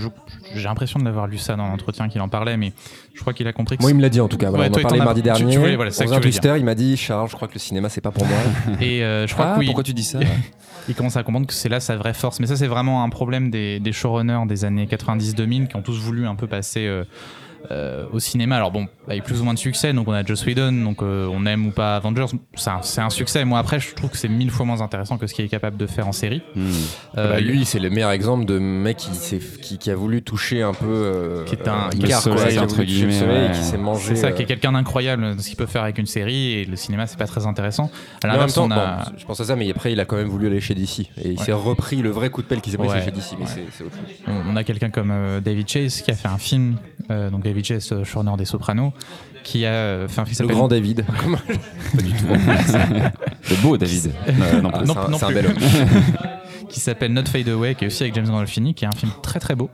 J'ai l'impression de l'avoir lu ça dans l'entretien qu'il en parlait, mais je crois qu'il a compris que Moi, il me l'a dit en tout cas. Voilà, Ouais, on toi, en as- mardi tu- tu dernier. voulais- voilà, ça que tu voulais il m'a dit Charles, je crois que le cinéma c'est pas pour moi. [LAUGHS] Et euh, je crois Ah, que oui, pourquoi tu dis ça? [LAUGHS] Il commence à comprendre que c'est là sa vraie force. Mais ça, c'est vraiment un problème des, des showrunners des années 90-2000 qui ont tous voulu un peu passer euh, euh, au cinéma. Alors bon, avec plus ou moins de succès. Donc on a Joss Whedon, donc euh, on aime ou pas Avengers, c'est un, c'est un succès. Moi après, je trouve que c'est mille fois moins intéressant que ce qu'il est capable de faire en série. Hmm. Euh, Bah, lui, c'est le meilleur exemple de mec qui, s'est- qui, qui a voulu toucher un peu. euh, Qui est un- euh, qui a entre guillemets, et ouais. qui s'est mangé. c'est ça, euh, qui est quelqu'un d'incroyable ce qu'il peut faire avec une série et le cinéma, c'est pas très intéressant. À en même temps, on a. bon, je pense à ça, mais après, il a quand même voulu aller chez DC. Et il Ouais. s'est repris le vrai coup de pelle qu'il s'est pris Ouais. chez DC, mais c'est- autre chose. On on a quelqu'un comme euh, David Chase qui a fait un film, euh, donc David Chase, euh, showrunner des Sopranos, qui a euh, fait un film Le grand David. [LAUGHS] [LAUGHS] le beau David Euh, non, Ah. Non, c'est un, non c'est un plus. bel [LAUGHS] homme. qui s'appelle Not Fade Away, qui est aussi avec James Gandolfini, qui est un film très très beau.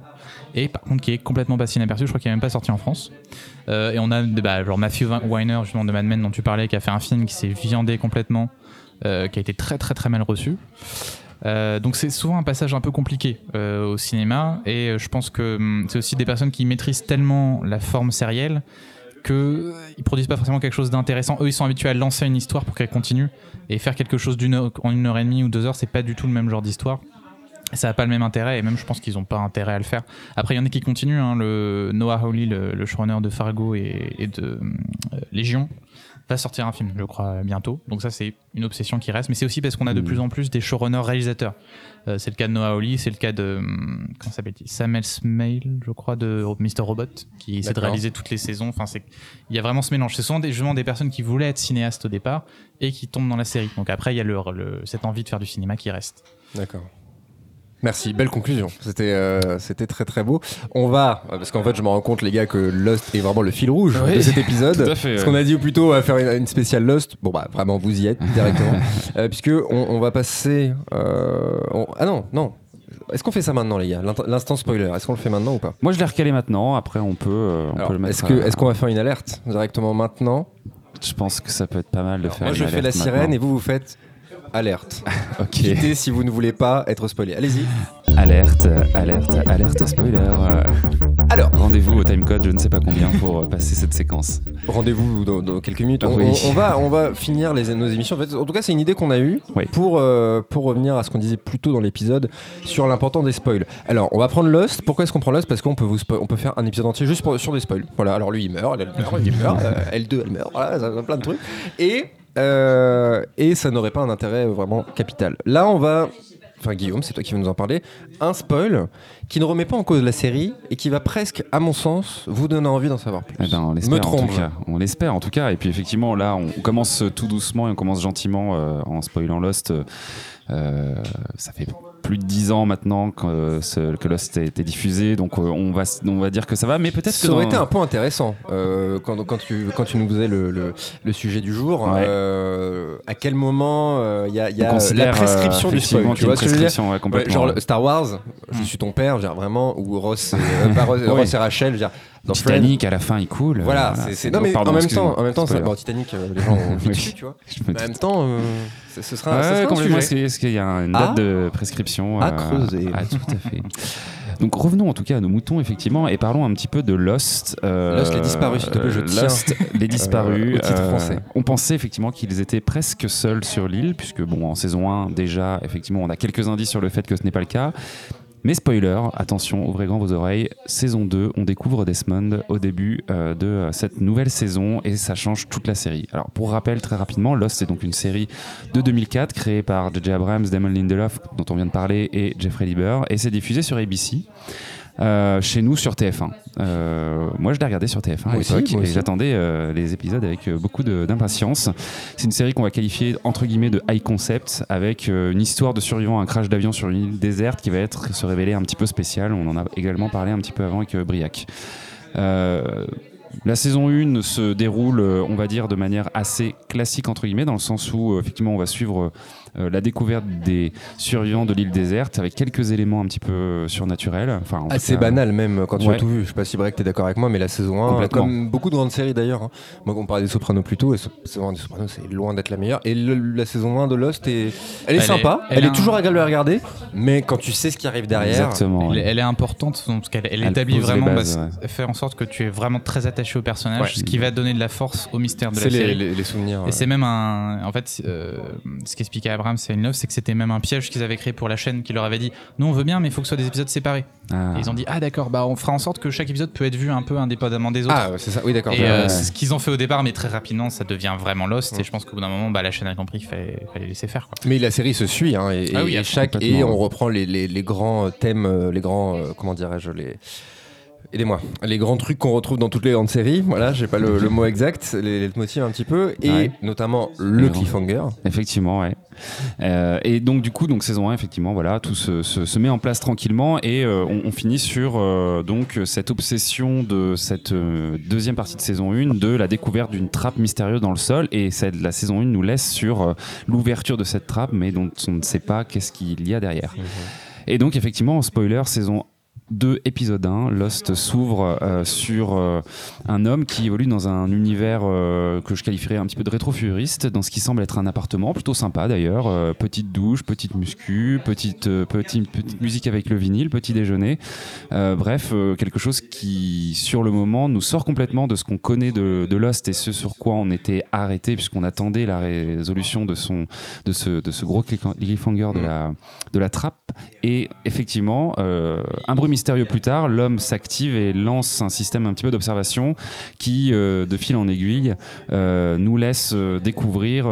Et par contre, qui est complètement passé inaperçu, je crois qu'il n'est même pas sorti en France. Euh, et on a bah, genre Matthew Weiner, justement de Mad Men dont tu parlais, qui a fait un film qui s'est viandé complètement, euh, qui a été très très très mal reçu. Euh, donc c'est souvent un passage un peu compliqué euh, au cinéma et euh, je pense que hum, c'est aussi des personnes qui maîtrisent tellement la forme sérielle que ils produisent pas forcément quelque chose d'intéressant. Eux ils sont habitués à lancer une histoire pour qu'elle continue et faire quelque chose d'une heure, en une heure et demie ou deux heures c'est pas du tout le même genre d'histoire. Ça n'a pas le même intérêt et même je pense qu'ils n'ont pas intérêt à le faire. Après il y en a qui continuent. hein, le Noah Hawley, le, showrunner de Fargo et, de euh, Légion, va sortir un film, je crois, bientôt. Donc ça, c'est une obsession qui reste. Mais c'est aussi parce qu'on a de Mm. plus en plus des showrunners réalisateurs. Euh, c'est le cas de Noah Hawley, c'est le cas de hum, comment s'appelle-t-il? Samuel Smale, je crois, de Mr. Robot, qui essaie de réaliser toutes les saisons. Enfin, c'est il y a vraiment ce mélange. C'est souvent des, justement des personnes qui voulaient être cinéastes au départ et qui tombent dans la série. Donc après, il y a le, le- cette envie de faire du cinéma qui reste. D'accord. Merci, belle conclusion. C'était euh, c'était très très beau. On va, parce qu'en fait je me rends compte les gars que Lost est vraiment le fil rouge Oui, de cet épisode. [LAUGHS] tout à fait, Ce ouais. qu'on a dit plus tôt, va faire une, une spéciale Lost. Bon bah vraiment vous y êtes directement. [LAUGHS] Euh, puisque on, on va passer... euh, on- Ah non, non. Est-ce qu'on fait ça maintenant les gars? L'instant spoiler, est-ce qu'on le fait maintenant ou pas? Moi, je l'ai recalé maintenant. Après, on peut, euh, on Alors, peut le mettre. Est-ce à- qu'on va faire une alerte directement maintenant? Je pense que ça peut être pas mal de faire. Moi je fais la sirène et vous vous faites alerte. [LAUGHS] Ok. Quittez si vous ne voulez pas être spoilé. Allez-y. Alerte, alerte, alerte, spoiler. Alors, Rendez-vous au timecode, je ne sais pas combien, pour euh, passer cette séquence. Rendez-vous dans, dans quelques minutes. On, Oui. on- on va, on va finir les, nos émissions. En, fait, en tout cas, c'est une idée qu'on a eue Oui. pour, euh, pour revenir à ce qu'on disait plus tôt dans l'épisode sur l'important des spoils. Alors, on va prendre Lost. Pourquoi est-ce qu'on prend Lost? Parce qu'on peut, vous on peut faire un épisode entier juste pour- sur des spoils. Voilà, alors lui, il meurt, elle, elle meurt, il meurt, euh, L2, elle meurt, voilà, plein de trucs. Et, euh, et ça n'aurait pas un intérêt vraiment capital. Là, on va. Enfin, Guillaume, c'est toi qui vas nous en parler. Un spoil qui ne remet pas en cause la série et qui va presque, à mon sens, vous donner envie d'en savoir plus. Eh ben, on Me l'espère en tout cas. On l'espère en tout cas. Et puis effectivement, là, on on commence tout doucement et on commence gentiment euh, en spoilant Lost. Euh, ça fait plus de 10 ans maintenant que, euh, ce- que Lost a été diffusé, donc euh, on va, on va dire que ça va, mais peut-être que Ça aurait dans- été un point intéressant euh, quand, quand, tu, quand tu nous faisais le, le, le sujet du jour. Ouais. euh, à quel moment il y a, y la prescription du spoil Tu vois une ce que je veux dire prescription, ouais, Ouais, complètement. Genre Star Wars, je Mm. suis ton père, dire, vraiment, ou Ross [LAUGHS] et. Ross Rachel, je veux dire, dans Friends. Titanic à la fin il coule. Voilà, euh, c'est- Non, mais pardon, en même temps, en même temps bon, Titanic, euh, les gens [LAUGHS] ont Oui. dessus, tu vois. Mais en même temps, euh, ce sera, Ouais, sera un complètement. Sujet. qu'il est-ce qu'il y a une Ah. date de prescription À euh, creuser. ah, tout à fait. Donc revenons en tout cas à nos moutons effectivement et parlons un petit peu de Lost. euh, Lost, les disparus, s'il te plaît, je tiens. Lost, les [LAUGHS] disparus. Euh, au titre français. On pensait effectivement qu'ils étaient presque seuls sur l'île puisque bon en saison 1 déjà effectivement on a quelques indices sur le fait que ce n'est pas le cas. Mais spoiler, attention, ouvrez grand vos oreilles. Saison 2, on découvre Desmond au début euh, de euh, cette nouvelle saison et ça change toute la série. Alors pour rappel très rapidement, Lost c'est donc une série de 2004 créée par J.J. Abrams, Damon Lindelof dont on vient de parler et Jeffrey Lieber et c'est diffusé sur ABC. Euh, chez nous sur TF1. Euh, moi, je l'ai regardé sur TF1 à l'époque et j'attendais euh, les épisodes avec euh, beaucoup de- d'impatience. C'est une série qu'on va qualifier entre guillemets de high concept avec euh, une histoire de survivant à un crash d'avion sur une île déserte qui va être se révéler un petit peu spéciale. On en a également parlé un petit peu avant avec euh, Briac. Euh, la saison 1 se déroule, on va dire, de manière assez classique, entre guillemets, dans le sens où, effectivement, on va suivre euh, la découverte des survivants de l'île déserte avec quelques éléments un petit peu euh, surnaturels. Enfin, en Assez cas, banal même quand tu Ouais. as tout vu. Je sais pas si Break t'es d'accord avec moi, mais la saison 1, Complètement. comme beaucoup de grandes séries d'ailleurs. hein. Moi, on parlait des Sopranos plus tôt, et la saison 1 des Sopranos, c'est loin d'être la meilleure. Et le- la saison 1 de Lost, est, elle est Elle est- sympa, elle, elle est un- toujours agréable à regarder, mais quand tu sais ce qui arrive derrière. Exactement. Elle, ouais. elle est importante parce qu'elle elle Elle établit vraiment, bases, bah, ouais. fait en sorte que tu es vraiment très attaché au personnage, Ouais. ce qui va donner de la force au mystère de la C'est les, série. les- les souvenirs. Et c'est même un. En fait, euh, ce qu'expliquait Abraham et c'est que c'était même un piège qu'ils avaient créé pour la chaîne qui leur avait dit Nous, on veut bien, mais il faut que ce soit des épisodes séparés. Ah. Et ils ont dit Ah, d'accord, bah on fera en sorte que chaque épisode peut être vu un peu indépendamment des autres. Ah, c'est ça, oui, d'accord. Et euh, c'est ce qu'ils ont fait au départ, mais très rapidement, ça devient vraiment Lost. Ouais. Et je pense qu'au bout d'un moment, bah, la chaîne a compris qu'il fallait, fallait laisser faire. Quoi. Mais la série se suit, hein, et, Ah oui, et à chaque et on reprend les, les- les grands thèmes, euh, les grands, euh, comment dirais-je, les aidez-moi, les grands trucs qu'on retrouve dans toutes les grandes séries. Voilà, j'ai pas le, le mot exact, les, les motifs un petit peu, et Ouais. notamment le cliffhanger. Effectivement, ouais. Euh, et donc du coup, donc saison 1, effectivement, voilà, tout se, se- se met en place tranquillement et euh, on, on finit sur euh, donc cette obsession de cette euh, deuxième partie de saison 1 de la découverte d'une trappe mystérieuse dans le sol et cette, la saison 1 nous laisse sur euh, l'ouverture de cette trappe, mais dont on ne sait pas qu'est-ce qu'il y a derrière. Et donc effectivement, spoiler, saison 2, épisode 1, Lost s'ouvre euh, sur euh, un homme qui évolue dans un univers euh, que je qualifierais un petit peu de rétrofuturiste, dans ce qui semble être un appartement, plutôt sympa d'ailleurs, petite douche, petite muscu, petite, petite, musique avec le vinyle, petit déjeuner, bref, quelque chose qui sur le moment nous sort complètement de ce qu'on connaît de, de Lost et ce sur quoi on était arrêté puisqu'on attendait la résolution de, son, de, ce, de ce gros cliffhanger de la, de la trappe. Et effectivement, un bruit mystérieux plus tard, l'homme s'active et lance un système un petit peu d'observation qui, euh, de fil en aiguille, euh, nous laisse euh, découvrir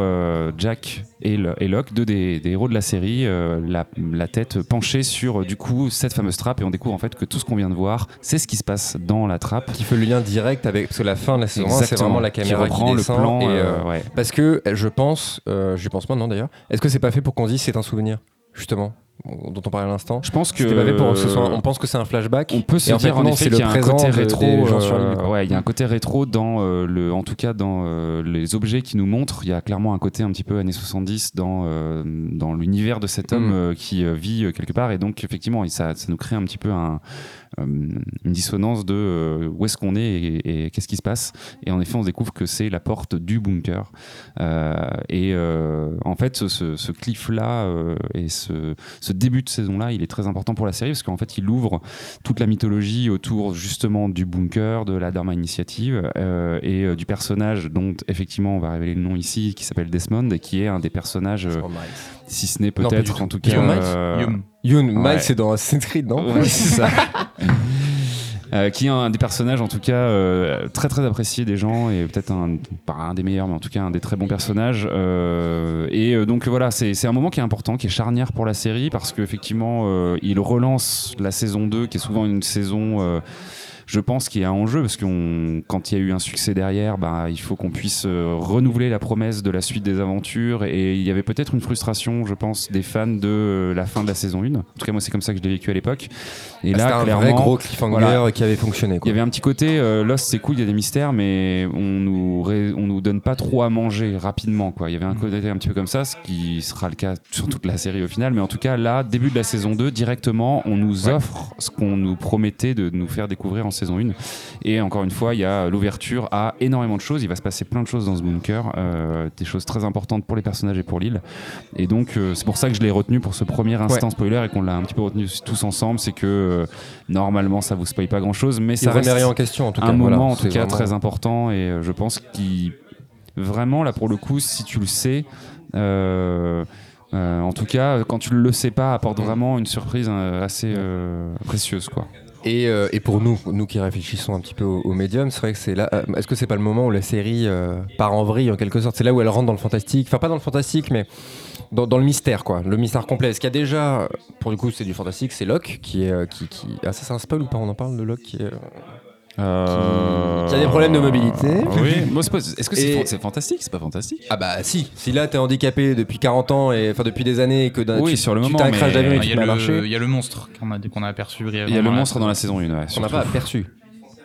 Jack et, le- et Locke, deux des, des héros de la série, la, la tête penchée sur du coup cette fameuse trappe et on découvre en fait que tout ce qu'on vient de voir, c'est ce qui se passe dans la trappe. Qui fait le lien direct avec. Parce que la fin de la saison 1, c'est vraiment la caméra qui, reprend le descend. plan. et, ouais. Parce que je pense, j'y pense maintenant d'ailleurs, est-ce que c'est pas fait pour qu'on se dise c'est un souvenir, justement, dont on parlait à l'instant Je pense que pour ce. On pense que c'est un flashback. On peut se Et en dire fait, en effet qu'il y a un côté rétro. euh, ouais, il y a un côté rétro dans euh, le, en tout cas dans euh, les objets qui nous montrent. Il y a clairement un côté un petit peu années 70 dans euh, dans l'univers de cet homme Mm. qui vit quelque part et donc effectivement ça, ça nous crée un petit peu un, une dissonance de euh, où est-ce qu'on est et, qu'est-ce qui se passe. Et en effet, on découvre que c'est la porte du bunker. Euh, et euh, en fait, ce, cliff-là euh, et ce, début de saison-là, il est très important pour la série parce qu'en fait, il ouvre toute la mythologie autour justement du bunker, de la Dharma Initiative euh, et euh, du personnage dont effectivement on va révéler le nom ici, qui s'appelle Desmond et qui est un des personnages, euh, si ce n'est peut-être en tout cas. Euh. Yoon, Ouais. Mike, c'est dans Assassin's Creed, non Ouais, c'est ça. [LAUGHS] Euh, qui est un des personnages en tout cas euh, très très apprécié des gens et peut-être un pas un des meilleurs mais en tout cas un des très bons personnages Euh, et euh, donc voilà c'est c'est un moment qui est important qui est charnière pour la série parce qu'effectivement euh, il relance la saison 2 qui est souvent une saison euh, je pense qu'il y a un enjeu parce que quand il y a eu un succès derrière, bah, il faut qu'on puisse euh, renouveler la promesse de la suite des aventures. Et il y avait peut-être une frustration, je pense, des fans de euh, la fin de la saison 1. En tout cas, moi, c'est comme ça que je l'ai vécu à l'époque. Et Ah, C'était là, un clairement, vrai gros cliffhanger voilà. qui avait fonctionné. il y avait un petit côté euh, Lost, c'est cool, il y a des mystères, mais on nous, ré- on nous donne pas trop à manger rapidement. Quoi. Il y avait un Mm. côté un petit peu comme ça, ce qui sera le cas sur toute la série au final. Mais en tout cas, là, début de la saison 2, directement, on nous Ouais. offre ce qu'on nous promettait de nous faire découvrir en saison 1. Et encore une fois, il y a l'ouverture à énormément de choses. Il va se passer plein de choses dans ce bunker, euh, des choses très importantes pour les personnages et pour l'île. Et donc, euh, c'est pour ça que je l'ai retenu pour ce premier instant spoiler et qu'on l'a un petit peu retenu tous ensemble. C'est que euh, normalement, ça vous spoil pas grand chose, mais ça reste rien en question en tout cas. un voilà. moment en tout cas vraiment- très important et je pense qu'il vraiment là pour le coup si tu le sais euh, en tout cas quand tu le sais pas apporte vraiment une surprise euh, assez euh, précieuse quoi Et, euh, et pour nous, nous qui réfléchissons un petit peu au, médium, c'est vrai que c'est là. euh, Est-ce que c'est pas le moment où la série euh, part en vrille en quelque sorte? C'est là où elle rentre dans le fantastique. Enfin, pas dans le fantastique, mais dans, le mystère, quoi. Le mystère complet. Est-ce qu'il y a déjà, pour du coup, c'est du fantastique, c'est Locke qui est. qui... Ah, ça, c'est un spoil ou pas? On en parle de Locke qui est. Euh, Qui a des problèmes de mobilité. oui [LAUGHS] Moi, c'est pas- est-ce que c'est Et- fan- c'est fantastique c'est pas fantastique? Ah bah si, si là t'es handicapé depuis 40 ans et enfin depuis des années et que d'un- Oui, tu, sur le tu moment, t'as un mais- crash d'avion et Il tu y, te mets a à le, marcher, il y a le monstre qu'on a, qu'on a aperçu brièvement. il y a le monstre dans la saison 1 ouais, on n'a surtout. pas aperçu.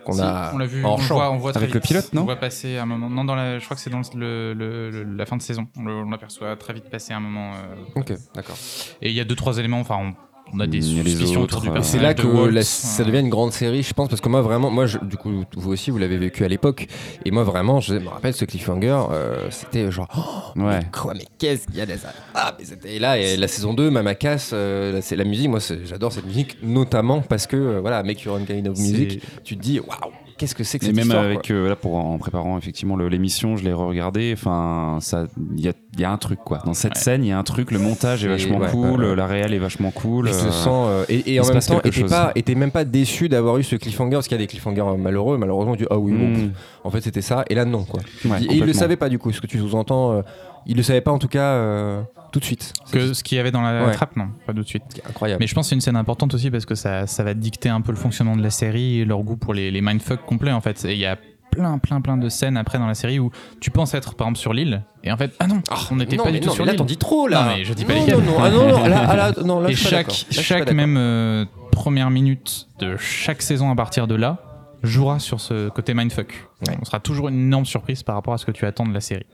Qu'on Si, a on l'a vu, en on champ. voit, on voit très Avec le vite. pilote, non? On voit passer un moment. Non, dans la, je crois que c'est dans le, le- le- la fin de saison. On le- on l'aperçoit très vite passer un moment. euh, Ok, d'accord. Et il y a deux trois éléments. Enfin, on, on a des suspicions autres, autour du euh, Et personnage. c'est là que Walt, la- ça euh, devient une grande série, je pense, parce que moi vraiment, moi je- du coup vous aussi vous l'avez vécu à l'époque, et moi vraiment je me rappelle ce cliffhanger, euh, c'était genre oh, ouais mais quoi, mais qu'est-ce qu'il y a des ah mais c'était et là et la saison 2, Mamakas, euh, c'est la musique, moi j'adore cette musique notamment parce que euh, voilà Make Your Own Kind of Music, tu te dis waouh qu'est-ce que c'est que Et cette même histoire, avec euh, là pour en préparant effectivement l'émission, je l'ai re-regardé. Enfin, ça, il y a, il y a un truc quoi. Dans cette Ouais. scène, il y a un truc. Le montage est Et vachement ouais, cool, ouais, la réelle est vachement cool. Je euh, te sens euh, et, et il en se même temps, était pas, était même pas déçu d'avoir eu ce cliffhanger parce qu'il y a des cliffhangers malheureux. Malheureusement, dis ah oui bon, pff, en fait c'était ça et là non quoi. Et il le savait pas du coup, ce que tu sous-entends. euh, il le savait pas en tout cas euh, tout de suite. Que ce qu'il y avait dans la Ouais. trappe, non, pas tout de suite. incroyable. Mais je pense que c'est une scène importante aussi parce que ça, ça va dicter un peu le fonctionnement de la série et leur goût pour les, les mindfuck complets en fait. Et il y a plein, plein, plein de scènes après dans la série où tu penses être par exemple sur l'île et en fait, ah non, on n'était pas du tout non, sur mais là l'île. t'en dis trop là. Non, mais je dis pas non, lesquels. Non, non, ah, non, non, là, ah, là, [LAUGHS] non, là, et chaque, chaque même euh, première minute de chaque saison à partir de là jouera sur ce côté mindfuck. Ouais. On sera toujours une énorme surprise par rapport à ce que tu attends de la série.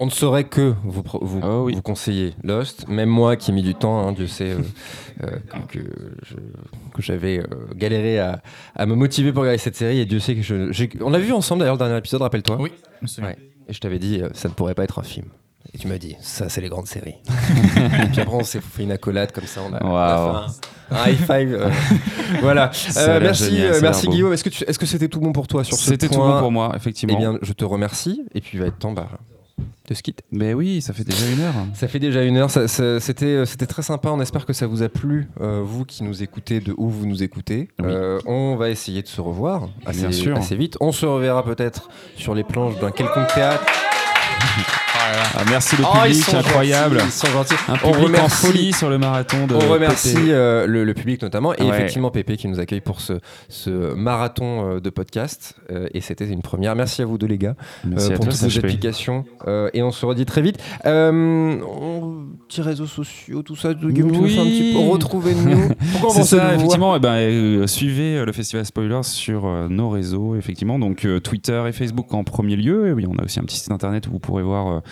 On ne saurait que vous, pro- vous, Oh oui. vous conseiller Lost. Même moi qui ai mis du temps, hein, Dieu sait euh, euh, que, que je- que j'avais euh, galéré à, à me motiver pour regarder cette série. Et Dieu sait que je. j'ai- On l'a vu ensemble d'ailleurs le dernier épisode, rappelle-toi. Oui. Ouais. Et je t'avais dit, euh, ça ne pourrait pas être un film. Et tu m'as dit, ça, c'est les grandes séries. [LAUGHS] et puis après, on s'est fait une accolade comme ça. On a, on a Waouh. fait un, un high five. euh, [LAUGHS] voilà. Euh, merci, génial, euh, merci. Guillaume. Est-ce que tu- est-ce que c'était tout bon pour toi sur ce point C'était tout bon pour moi, effectivement. Eh bien, je te remercie. Et puis, il va être temps. Bah, de skit. Mais oui, ça fait déjà une heure. Ça fait déjà une heure. C'était euh, c'était très sympa. On espère que ça vous a plu, euh, vous qui nous écoutez, de où vous nous écoutez. Oui. Euh, on va essayer de se revoir assez, Bien sûr. assez vite. On se reverra peut-être sur les planches d'un quelconque théâtre. [LAUGHS] Ah, merci le Oh, public, sont incroyable. gentils, Ils sont gentils. Un On public en remercie- folie sur le marathon de On remercie euh, le, le public notamment et Ouais. effectivement Pépé qui nous accueille pour ce, ce marathon euh, de podcast Euh, et c'était une première. Merci à vous deux les gars Merci euh, pour toutes vos applications et on se redit très vite. On- petits réseaux sociaux, tout ça, nous faire un petit peu Oui. retrouver nous. [LAUGHS] Pourquoi on ça, vous effectivement. eh ben, suivez le Festival Spoilers sur nos réseaux, effectivement. Donc Twitter et Facebook en premier lieu. Et oui, on a aussi un petit site internet où vous pourrez voir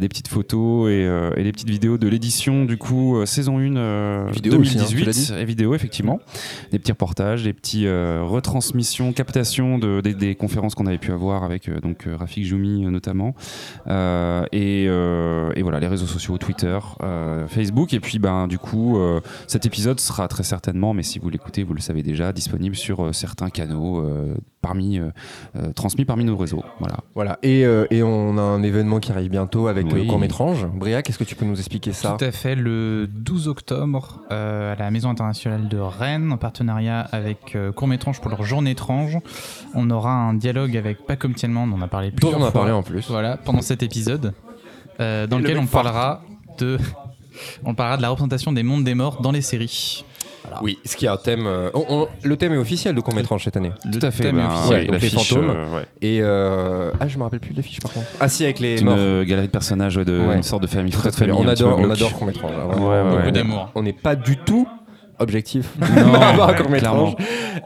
des petites photos et, euh, et des petites vidéos de l'édition du coup euh, saison 1 euh, Vidéo aussi, hein, 2018 tu l'as dit. et vidéo effectivement. Des petits reportages, des petits euh, retransmissions, captations de, des, des conférences qu'on avait pu avoir avec euh, donc euh, Rafik Joumi euh, notamment. Euh, et, euh, et voilà les réseaux sociaux, Twitter, euh, Facebook. Et puis ben du coup euh, cet épisode sera très certainement, mais si vous l'écoutez, vous le savez déjà, disponible sur euh, certains canaux euh, parmi euh, euh, transmis parmi nos réseaux. Voilà. Voilà, et, euh, et on a un événement qui arrive bientôt avec Oui. le court métrange. Briac, est-ce que tu peux nous expliquer ça Tout à fait, le 12 octobre, euh, à la Maison internationale de Rennes, en partenariat avec euh, Court Métrange pour leur journée étrange, on aura un dialogue avec Pacom Tielman, dont on a parlé Dont plusieurs on a fois. parlé en plus. Voilà, pendant cet épisode, euh, dans Le lequel on parlera de, [LAUGHS] on parlera de la représentation des mondes des morts dans les séries. Oui, ce qui est un thème. euh, on- on- le thème est officiel de court métrange cette année. Tout à fait. thème est ben, officiel. ouais, donc les fantômes. euh, ouais. Et euh, ah, je me rappelle plus de l'affiche par contre. Ah si, avec les C'est morts. une galerie de personnages ouais, de Ouais. une sorte de famille très bien. famille, On adore, on adore métrange. Ouais, ouais, Beaucoup ouais. d'amour. On n'est pas du tout objectif Non, [LAUGHS] par rapport à court clairement.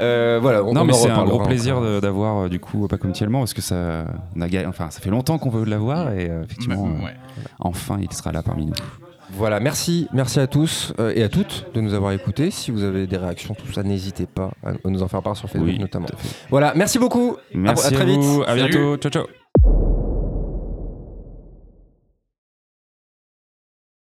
Euh, voilà, on, Non, on mais c'est un gros plaisir d'avoir du coup pas comme Tielman parce que ça, on a enfin, ça fait longtemps qu'on veut l'avoir et euh, effectivement, Ouais, euh, ouais. enfin, il sera là parmi nous. Voilà, merci, merci à tous euh, et à toutes de nous avoir écoutés. Si vous avez des réactions, tout ça, n'hésitez pas à, à nous en faire part sur Facebook Oui, notamment. Voilà, merci beaucoup. Merci à, à, très vite. à Salut. bientôt, ciao ciao.